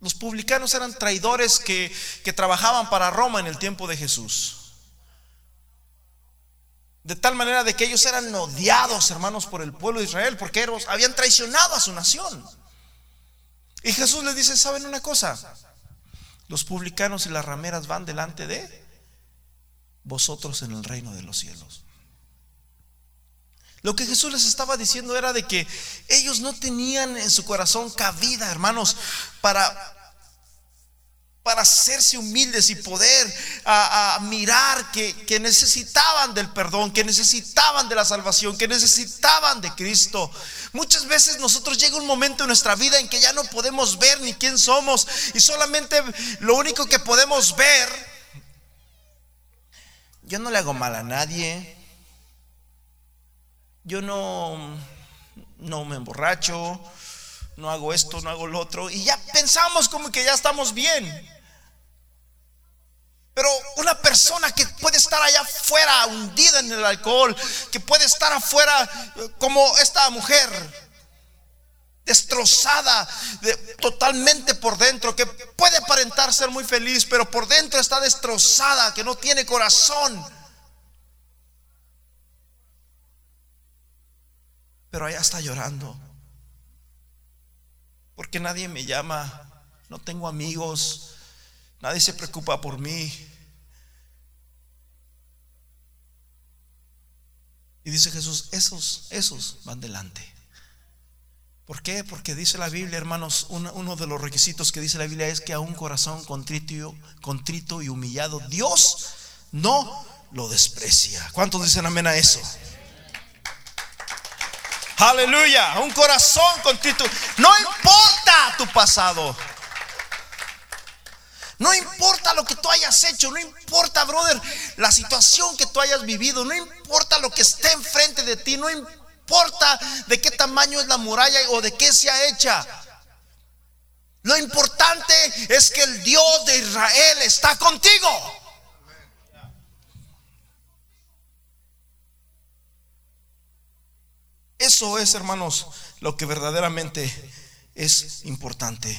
Los publicanos eran traidores que, que trabajaban para Roma en el tiempo de Jesús. De tal manera de que ellos eran odiados, hermanos, por el pueblo de Israel, porque ellos habían traicionado a su nación. Y Jesús les dice, ¿saben una cosa? Los publicanos y las rameras van delante de vosotros en el reino de los cielos. Lo que Jesús les estaba diciendo era de que ellos no tenían en su corazón cabida, hermanos, para para hacerse humildes y poder mirar que, que, necesitaban del perdón, que necesitaban de la salvación, que necesitaban de Cristo. Muchas veces nosotros llega un momento en nuestra vida en que ya no podemos ver ni quién somos y solamente lo único que podemos ver, yo no le hago mal a nadie, yo no, no me emborracho, no hago esto, no hago lo otro, y ya pensamos como que ya estamos bien. Pero una persona que puede estar allá afuera hundida en el alcohol, que puede estar afuera eh, como esta mujer, destrozada totalmente por dentro, que puede aparentar ser muy feliz, pero por dentro está destrozada, que no tiene corazón. Pero allá está llorando, porque nadie me llama, no tengo amigos, nadie se preocupa por mí. Y dice Jesús, esos, esos van delante. ¿Por qué? Porque dice la Biblia, hermanos, uno, de los requisitos que dice la Biblia es que a un corazón contrito, contrito y humillado, Dios no lo desprecia. ¿Cuántos dicen amén a eso? Aleluya, un corazón contrito. No importa tu pasado. No importa lo que tú hayas hecho, no importa, brother, la situación que tú hayas vivido, no importa lo que esté enfrente de ti, no importa de qué tamaño es la muralla o de qué se ha hecha. Lo importante es que el Dios de Israel está contigo. Eso es, hermanos, lo que verdaderamente es importante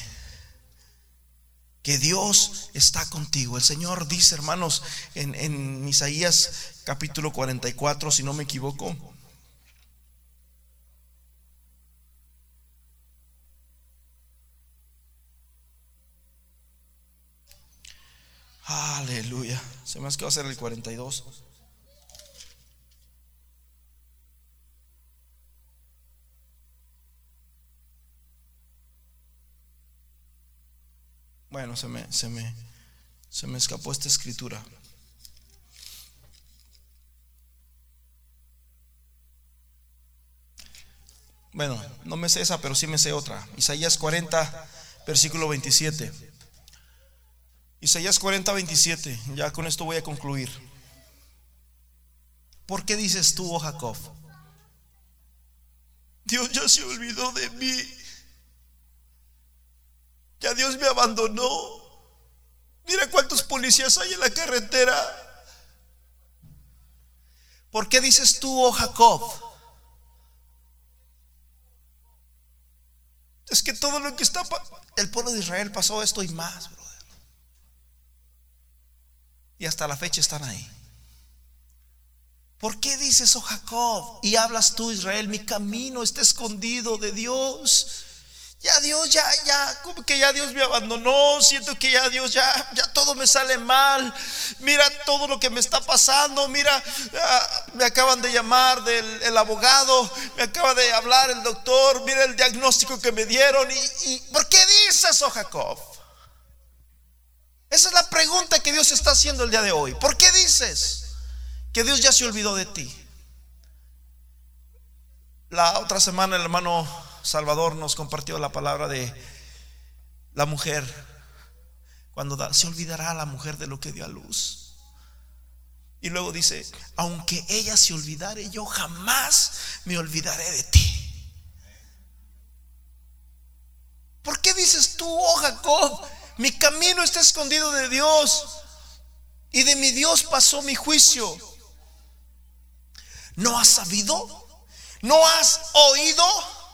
que Dios está contigo. El Señor dice, hermanos, en, Isaías capítulo 44, si no me equivoco. Aleluya. Se me hace que va a ser el 42. Bueno, se me, se me, se me escapó esta escritura. Bueno, no me sé esa, pero sí me sé otra. Isaías 40, versículo 27. Isaías 40, 27. Ya con esto voy a concluir. ¿Por qué dices tú, oh Jacob? Dios ya se olvidó de mí. Ya Dios me abandonó. Mira cuántos policías hay en la carretera. ¿Por qué dices tú, oh Jacob? Es que todo lo que está... El pueblo de Israel pasó esto y más, brother. Y hasta la fecha están ahí. ¿Por qué dices, oh Jacob? Y hablas tú, Israel, mi camino está escondido de Dios. Ya Dios, ya, ya, como que ya Dios me abandonó, siento que ya Dios, ya, ya todo me sale mal. Mira todo lo que me está pasando, mira, ah, me acaban de llamar del el abogado, me acaba de hablar el doctor, mira el diagnóstico que me dieron. ¿Y, y por qué dices eso, Jacob? Esa es la pregunta que Dios está haciendo el día de hoy. ¿Por qué dices que Dios ya se olvidó de ti? La otra semana el hermano Salvador nos compartió la palabra de la mujer. Cuando se olvidará la mujer de lo que dio a luz. Y luego dice, aunque ella se olvidare, yo jamás me olvidaré de ti. ¿Por qué dices tú, oh Jacob, mi camino está escondido de Dios y de mi Dios pasó mi juicio? ¿No has sabido? ¿No has oído?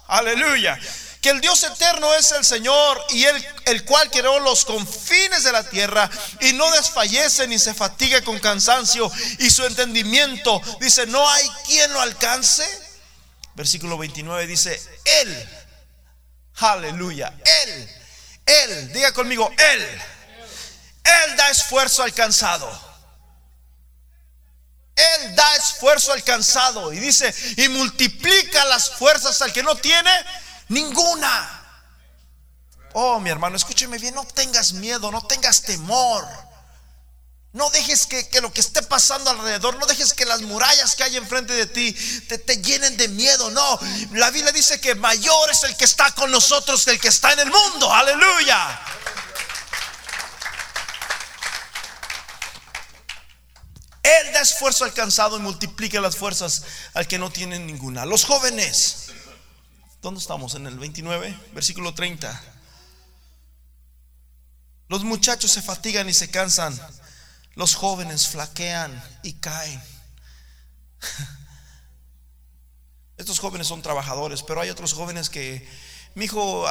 Aleluya. Que el Dios eterno es el Señor y el, el cual creó los confines de la tierra y no desfallece ni se fatiga con cansancio y su entendimiento dice, no hay quien lo alcance. Versículo 29 dice, Él, aleluya, Él, Él, diga conmigo, Él, Él da esfuerzo alcanzado. Él da esfuerzo alcanzado y dice, y multiplica las fuerzas al que no tiene ninguna. Oh, mi hermano, escúcheme bien, no tengas miedo, no tengas temor. No dejes que, lo que esté pasando alrededor, no dejes que las murallas que hay enfrente de ti te, te, llenen de miedo. No, la Biblia dice que mayor es el que está con nosotros que el que está en el mundo. Aleluya. Él da esfuerzo alcanzado y multiplica las fuerzas al que no tiene ninguna. Los jóvenes, ¿dónde estamos? En el 29, versículo 30. Los muchachos se fatigan y se cansan los jóvenes flaquean y caen. Estos jóvenes son trabajadores, pero hay otros jóvenes que, mi hijo,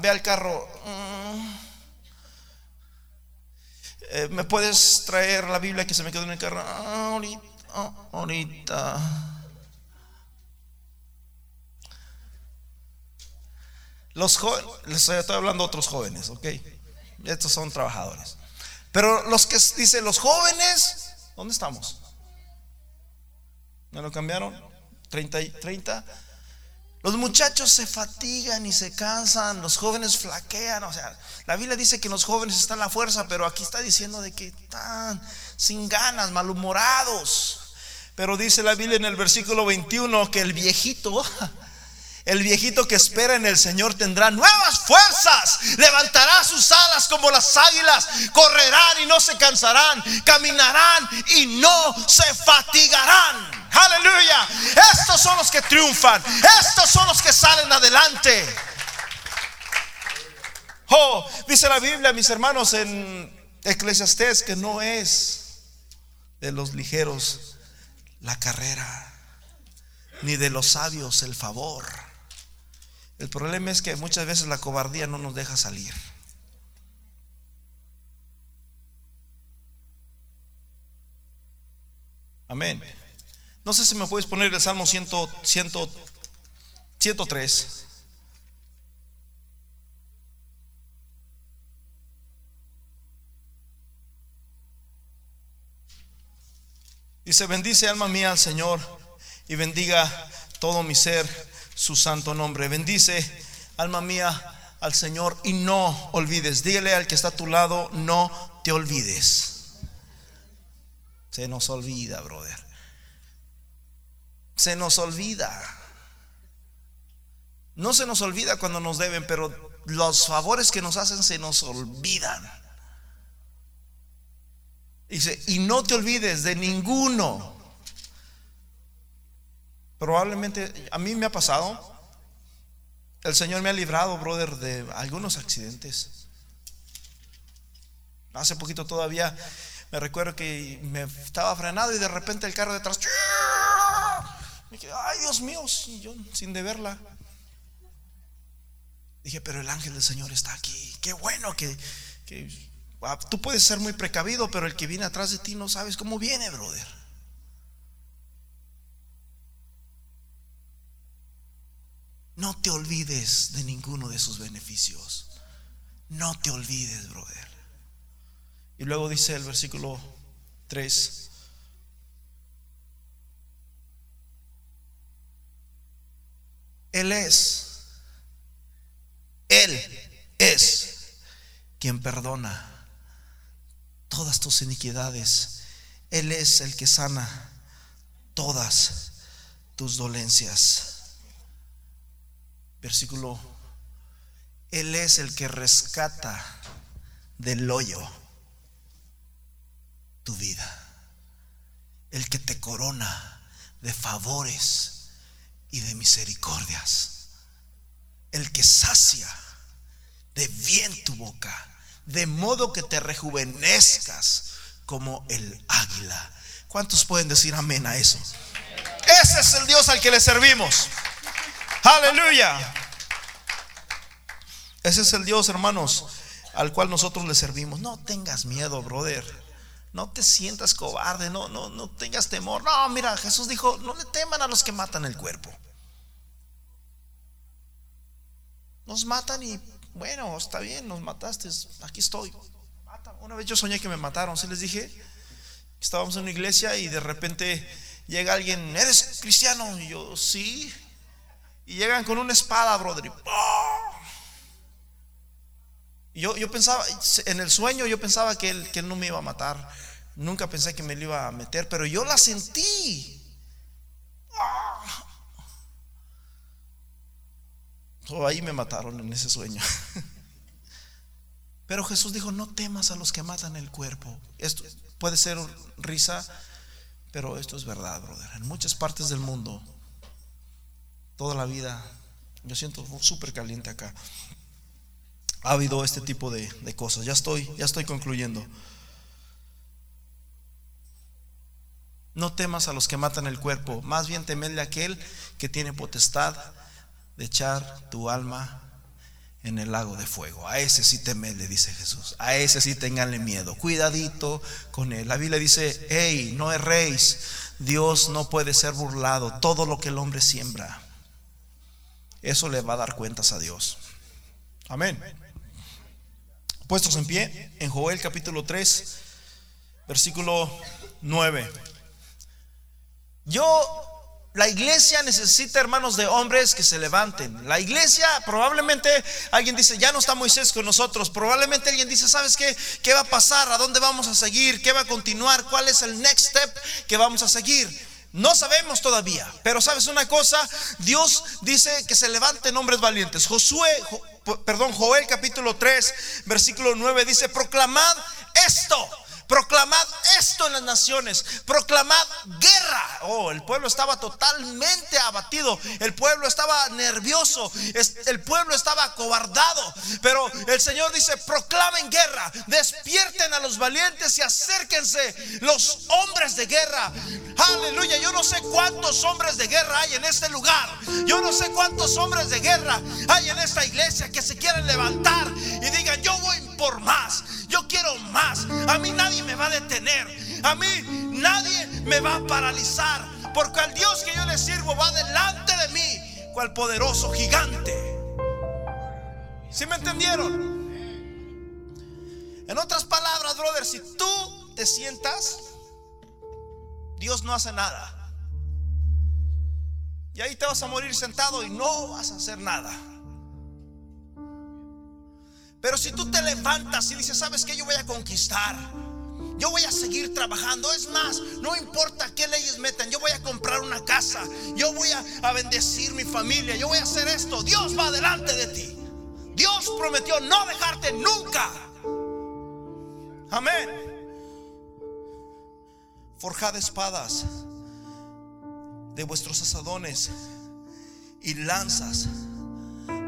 ve al carro. Mm, eh, ¿Me puedes traer la Biblia que se me quedó en el carro? Ah, ahorita, ah, ahorita. Los jóvenes, les estoy hablando a otros jóvenes, ok. Estos son trabajadores. Pero los que dicen los jóvenes, ¿dónde estamos? ¿Me lo cambiaron? 30 y 30. Los muchachos se fatigan y se cansan, los jóvenes flaquean, o sea, la Biblia dice que los jóvenes están la fuerza, pero aquí está diciendo de que están sin ganas, malhumorados. Pero dice la Biblia en el versículo 21 que el viejito (laughs) el viejito que espera en el Señor tendrá nuevas fuerzas, levantará sus alas como las águilas, correrán y no se cansarán, caminarán y no se fatigarán. Aleluya. Estos son los que triunfan, estos son los que salen adelante. Oh, dice la Biblia, mis hermanos, en Eclesiastés, que no es de los ligeros la carrera, ni de los sabios el favor. El problema es que muchas veces la cobardía no nos deja salir. Amén. No sé si me puedes poner el Salmo 100, 103. Dice, bendice alma mía al Señor y bendiga todo mi ser su santo nombre. Bendice, alma mía, al Señor y no olvides. Dígale al que está a tu lado, no te olvides. Se nos olvida, brother. Se nos olvida. No se nos olvida cuando nos deben, pero los favores que nos hacen se nos olvidan. Dice, y no te olvides de ninguno Probablemente a mí me ha pasado. El Señor me ha librado, brother, de algunos accidentes. Hace poquito todavía me recuerdo que me estaba frenado y de repente el carro detrás. Ay Dios mío, y yo sin deberla. Dije, pero el ángel del Señor está aquí. Qué bueno que, que ah, tú puedes ser muy precavido, pero el que viene atrás de ti no sabes cómo viene, brother. No te olvides de ninguno de sus beneficios. No te olvides, brother. Y luego dice el versículo 3. Él es, Él es quien perdona todas tus iniquidades. Él es el que sana todas tus dolencias. Versículo, Él es el que rescata del hoyo tu vida, el que te corona de favores y de misericordias, el que sacia de bien tu boca, de modo que te rejuvenezcas como el águila. ¿Cuántos pueden decir amén a eso? Ese es el Dios al que le servimos. Aleluya. Ese es el Dios, hermanos, al cual nosotros le servimos. No tengas miedo, brother. No te sientas cobarde, no, no, no tengas temor. No, mira, Jesús dijo, no le teman a los que matan el cuerpo. Nos matan y bueno, está bien, nos mataste, aquí estoy. Una vez yo soñé que me mataron, se les dije, estábamos en una iglesia y de repente llega alguien, ¿eres cristiano? Y yo, sí. Y llegan con una espada, brother. Yo, yo pensaba, en el sueño yo pensaba que él, que él no me iba a matar. Nunca pensé que me lo iba a meter, pero yo la sentí. Ah. ahí me mataron en ese sueño. (laughs) Pero Jesús dijo, no temas a los que matan el cuerpo. Esto puede ser risa, pero esto es verdad, brother. En muchas partes del mundo, toda la vida, yo siento súper caliente acá. Ha habido este tipo de, cosas. Ya estoy, ya estoy concluyendo. No temas a los que matan el cuerpo, más bien temerle a aquel que tiene potestad de echar tu alma en el lago de fuego. A ese sí temele, dice Jesús. A ese sí tenganle miedo. Cuidadito con él. La Biblia dice, hey, no erréis. Dios no puede ser burlado. Todo lo que el hombre siembra, eso le va a dar cuentas a Dios. Amén. Puestos en pie, en Joel capítulo 3, versículo 9. Yo la iglesia necesita, hermanos, de hombres que se levanten. La iglesia, probablemente alguien dice, ya no está Moisés con nosotros. Probablemente alguien dice, ¿sabes qué? ¿Qué va a pasar? ¿A dónde vamos a seguir? ¿Qué va a continuar? ¿Cuál es el next step que vamos a seguir? No sabemos todavía, pero sabes una cosa, Dios dice que se levanten hombres valientes. Josué, perdón, Joel capítulo 3, versículo 9 dice, proclamad esto proclamad esto en las naciones, proclamad guerra. Oh, el pueblo estaba totalmente abatido, el pueblo estaba nervioso, el pueblo estaba acobardado, pero el Señor dice, proclamen guerra, despierten a los valientes y acérquense los hombres de guerra. Aleluya, yo no sé cuántos hombres de guerra hay en este lugar, yo no sé cuántos hombres de guerra hay en esta iglesia que se quieren levantar y digan, yo voy por más, yo quiero más, a mí nadie me va a detener. A mí nadie me va a paralizar. Porque al Dios que yo le sirvo va delante de mí. Cual poderoso gigante. ¿Sí me entendieron? En otras palabras, brother, si tú te sientas, Dios no hace nada. Y ahí te vas a morir sentado y no vas a hacer nada. Pero si tú te levantas y dices, ¿sabes que Yo voy a conquistar. Yo voy a seguir trabajando. Es más, no importa qué leyes metan. Yo voy a comprar una casa. Yo voy a, bendecir mi familia. Yo voy a hacer esto. Dios va delante de ti. Dios prometió no dejarte nunca. Amén. Forjad espadas de vuestros asadones y lanzas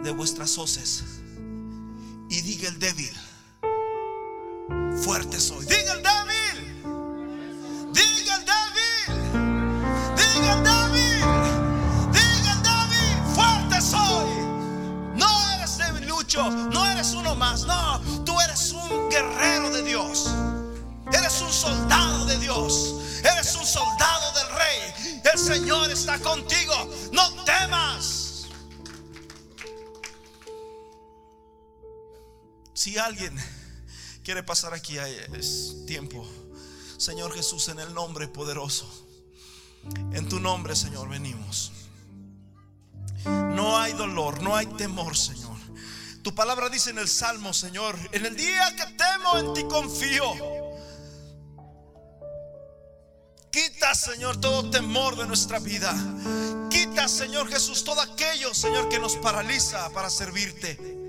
de vuestras hoces. Y diga el débil fuerte soy. Diga el débil. Diga el débil. Diga el débil. Diga el débil. Fuerte soy. No eres débil, Lucho. No eres uno más. No, tú eres un guerrero de Dios. Eres un soldado de Dios. Eres un soldado del rey. El Señor está contigo. No temas. Si alguien quiere pasar aquí es tiempo. Señor Jesús, en el nombre poderoso. En tu nombre, Señor, venimos. No hay dolor, no hay temor, Señor. Tu palabra dice en el Salmo, Señor, en el día que temo, en ti confío. Quita, Señor, todo temor de nuestra vida. Quita, Señor Jesús, todo aquello, Señor, que nos paraliza para servirte.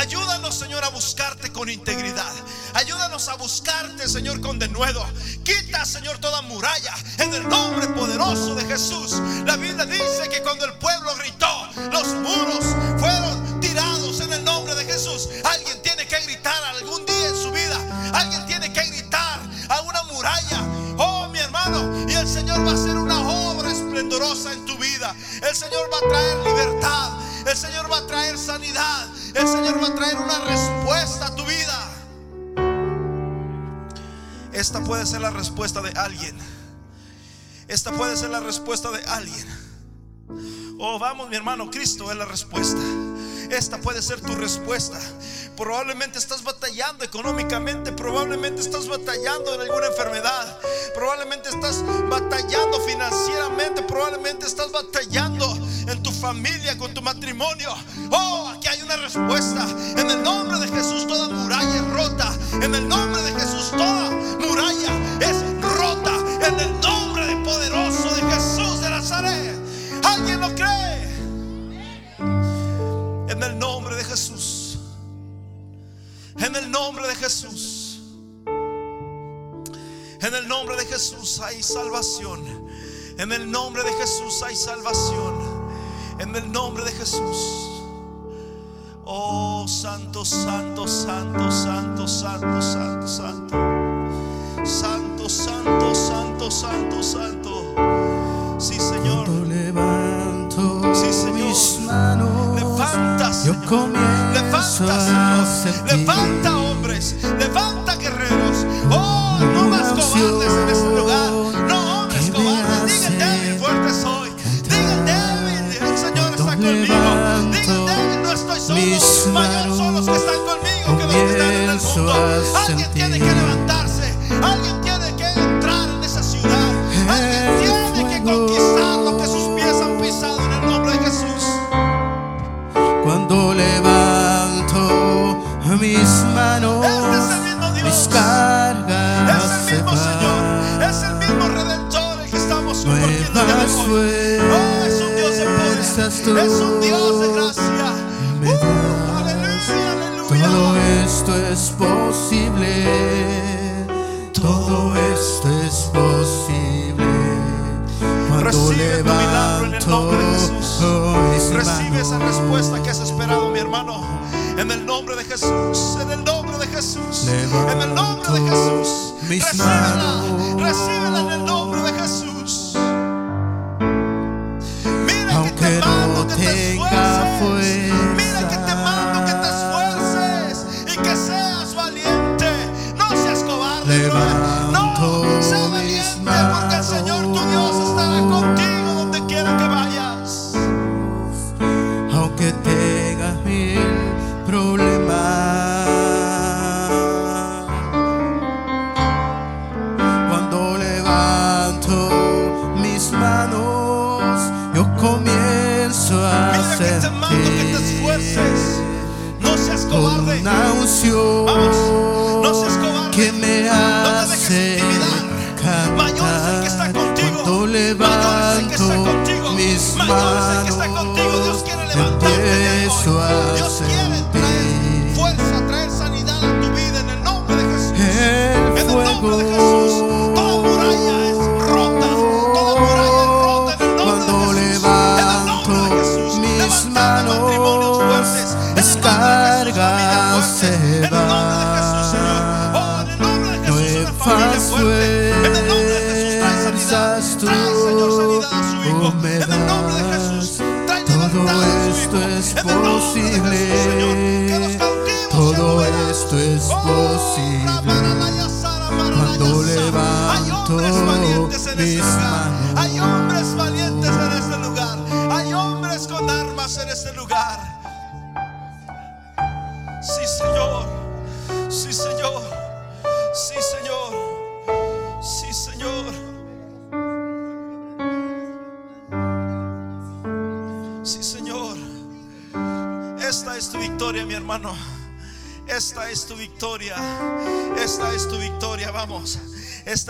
Ayúdanos, Señor, a buscarte con integridad. Ayúdanos a buscarte, Señor, con denuedo. Quita, Señor, toda muralla en el nombre poderoso de Jesús. La Biblia dice que cuando el pueblo gritó, los muros fueron tirados en el nombre de Jesús. Alguien tiene que gritar algún día en su vida. Alguien tiene que gritar a una muralla. Oh, mi hermano, y el Señor va a hacer una obra esplendorosa en tu vida. El Señor va a traer El Señor va a traer una respuesta a tu vida. Esta puede ser la respuesta de alguien. Esta puede ser la respuesta de alguien. Oh, vamos, mi hermano, Cristo es la respuesta. Esta puede ser tu respuesta. Probablemente estás batallando económicamente, probablemente estás batallando en alguna enfermedad, probablemente estás batallando financieramente, probablemente estás batallando en tu familia, con tu matrimonio. Oh, aquí hay una respuesta. En el nombre de Jesús toda muralla es rota. En el nombre de Jesús toda muralla es rota. En el nombre de poderoso de Jesús de Nazaret. ¿Alguien lo cree? En el nombre de Jesús. En el nombre de Jesús. En el nombre de Jesús hay salvación. En el nombre de Jesús hay salvación. En el nombre de Jesús. Oh, santo, santo, santo, santo, santo, santo, santo. Santo, santo, santo, santo, santo. Sí, Señor. Cuando levanto Sí, Señor. mis manos, Levanta, yo Señor. comienzo Levanta, Señor. Levanta, hombres. Levanta, guerreros. Oh, no más cobardes en este es un Dios de gracia. Uh, das. aleluya, Todo aleluya. esto es posible. Todo esto es posible. Cuando Recibe tu milagro en el levanto nombre de Jesús. Recibe esa respuesta que has esperado, mi hermano. En el nombre de Jesús, en el nombre de Jesús, en el nombre de Jesús. Recíbela, recíbela en el nombre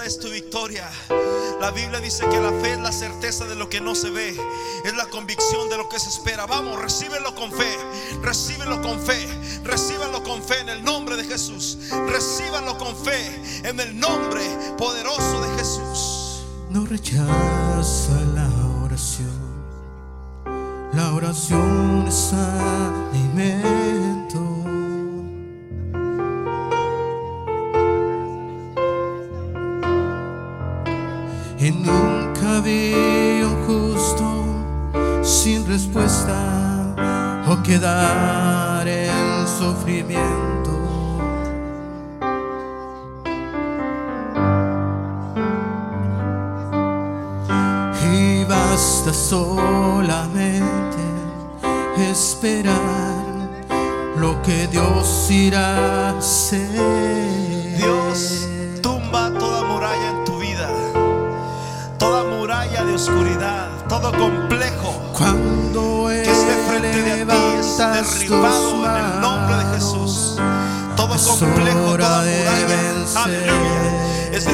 Es tu victoria. La Biblia dice que la fe es la certeza de lo que no se ve. Es la convicción de lo que se espera. Vamos, recíbelo con fe. Recíbelo con fe. Recíbalo con fe en el nombre de Jesús. Recíbalo con fe en el nombre poderoso de Jesús. no rechaza la oración. La oración es alimento. O quedar en sufrimiento. Aleluya. Es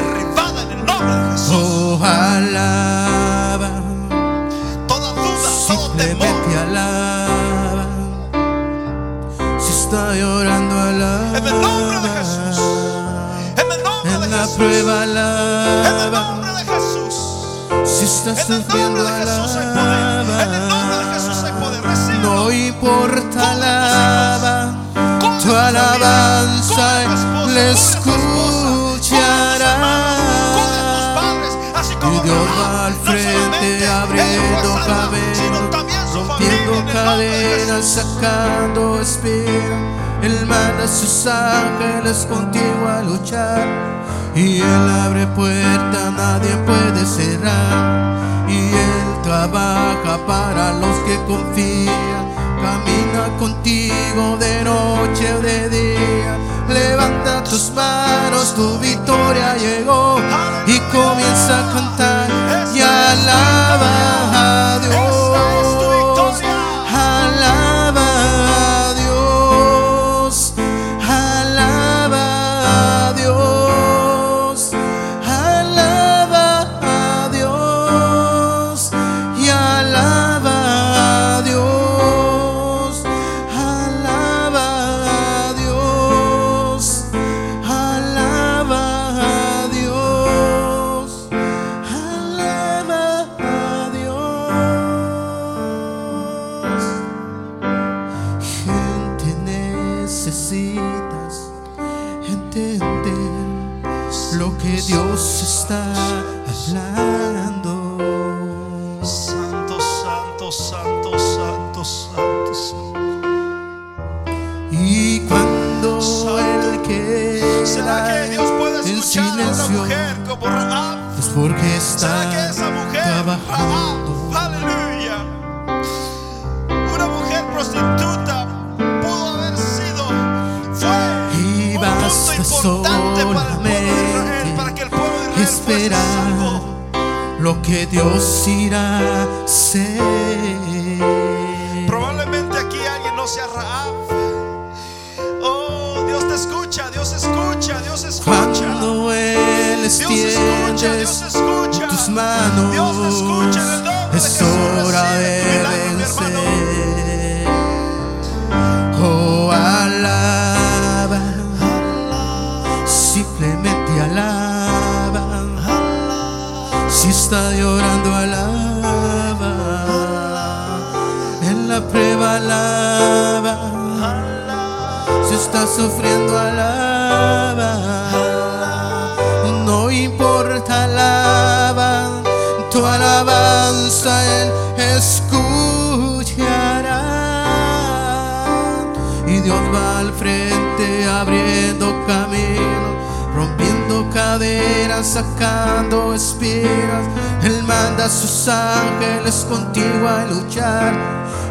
hermanas, sus ángeles contigo a luchar. Y Él abre puerta, nadie puede cerrar. Y Él trabaja para los que confían. Camina contigo de noche o de día. Levanta tus manos, tu victoria llegó. Y comienza a cantar y alaba a Dios.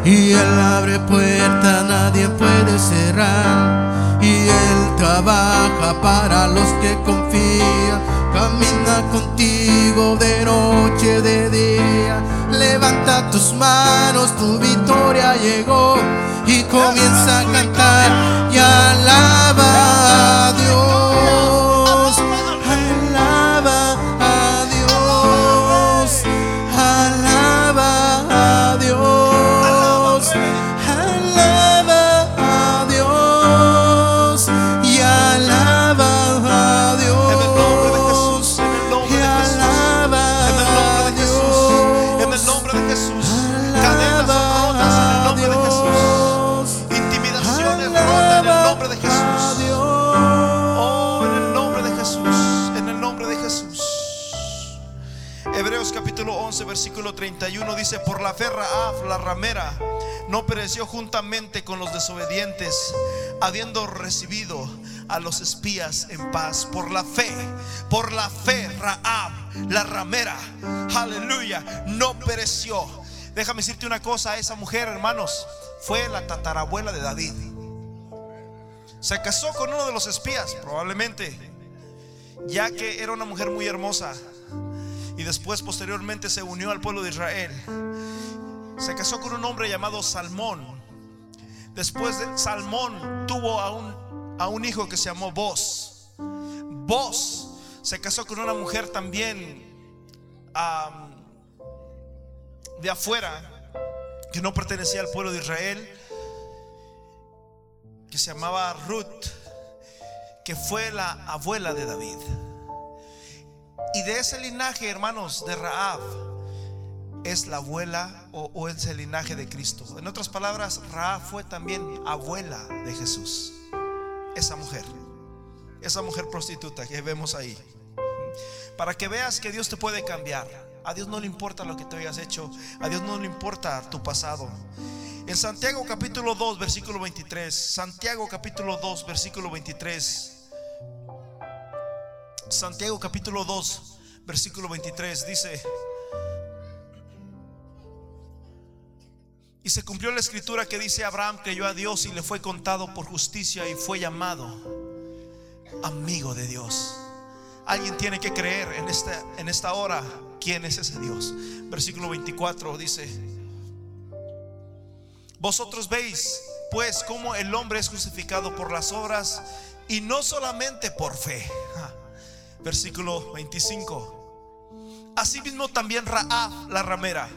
Y Él abre puertas, nadie puede cerrar. Y Él trabaja para los que confían. Camina contigo de noche, de día. Levanta tus manos, tu victoria llegó. Y comienza a cantar y alaba a Dios. versículo 31 dice, por la fe Raaf, la ramera, no pereció juntamente con los desobedientes, habiendo recibido a los espías en paz. Por la fe, por la fe Raab, la ramera, aleluya, no pereció. Déjame decirte una cosa, esa mujer, hermanos, fue la tatarabuela de David. Se casó con uno de los espías, probablemente, ya que era una mujer muy hermosa y después posteriormente se unió al pueblo de Israel. Se casó con un hombre llamado Salmón. Después de Salmón tuvo a un, a un hijo que se llamó Boz. Boz se casó con una mujer también de afuera que no pertenecía al pueblo de Israel, que se llamaba Ruth, que fue la abuela de David. Y de ese linaje, hermanos, de Raab, es la abuela o, es el linaje de Cristo. En otras palabras, Raab fue también abuela de Jesús. Esa mujer, esa mujer prostituta que vemos ahí. Para que veas que Dios te puede cambiar. A Dios no le importa lo que te hayas hecho. A Dios no le importa tu pasado. En Santiago capítulo 2, versículo 23. Santiago capítulo 2, versículo 23. Santiago capítulo 2, versículo 23 dice, y se cumplió la escritura que dice, Abraham creyó a Dios y le fue contado por justicia y fue llamado amigo de Dios. Alguien tiene que creer en esta, en esta hora quién es ese Dios. Versículo 24 dice, vosotros veis pues cómo el hombre es crucificado por las obras y no solamente por fe versículo 25. Asimismo también Raab, la ramera,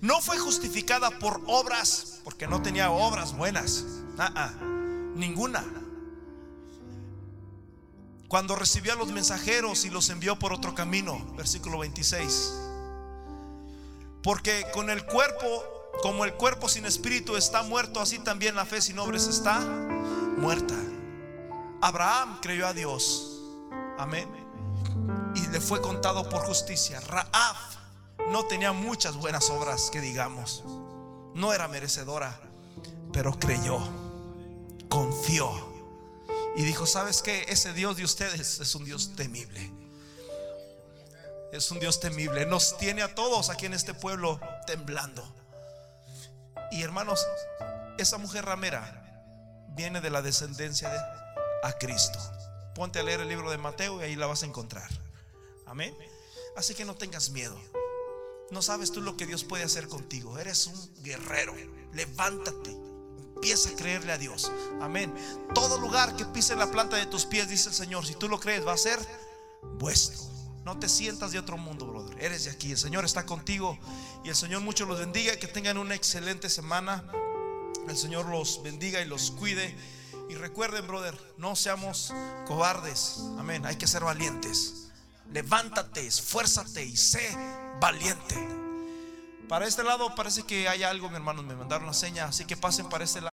no fue justificada por obras, porque no tenía obras buenas, ah, ah, ninguna. Cuando recibió a los mensajeros y los envió por otro camino, versículo 26. Porque con el cuerpo, como el cuerpo sin espíritu está muerto, así también la fe sin obras está muerta. Abraham creyó a Dios. Amén y le fue contado por justicia. Raab no tenía muchas buenas obras que digamos. No era merecedora, pero creyó, confió y dijo, ¿sabes qué? Ese Dios de ustedes es un Dios temible. Es un Dios temible. Nos tiene a todos aquí en este pueblo temblando. Y hermanos, esa mujer ramera viene de la descendencia de a Cristo. Ponte a leer el libro de Mateo y ahí la vas a encontrar. Amén. Así que no tengas miedo. No sabes tú lo que Dios puede hacer contigo. Eres un guerrero. Levántate. Empieza a creerle a Dios. Amén. Todo lugar que pise la planta de tus pies, dice el Señor, si tú lo crees, va a ser vuestro. No te sientas de otro mundo, brother. Eres de aquí. El Señor está contigo. Y el Señor mucho los bendiga. Que tengan una excelente semana. El Señor los bendiga y los cuide. Y recuerden, brother, no seamos cobardes. Amén. Hay que ser valientes levántate, esfuérzate y sé valiente. Para este lado parece que hay algo, mi hermano, me mandaron la seña, así que pasen para este lado.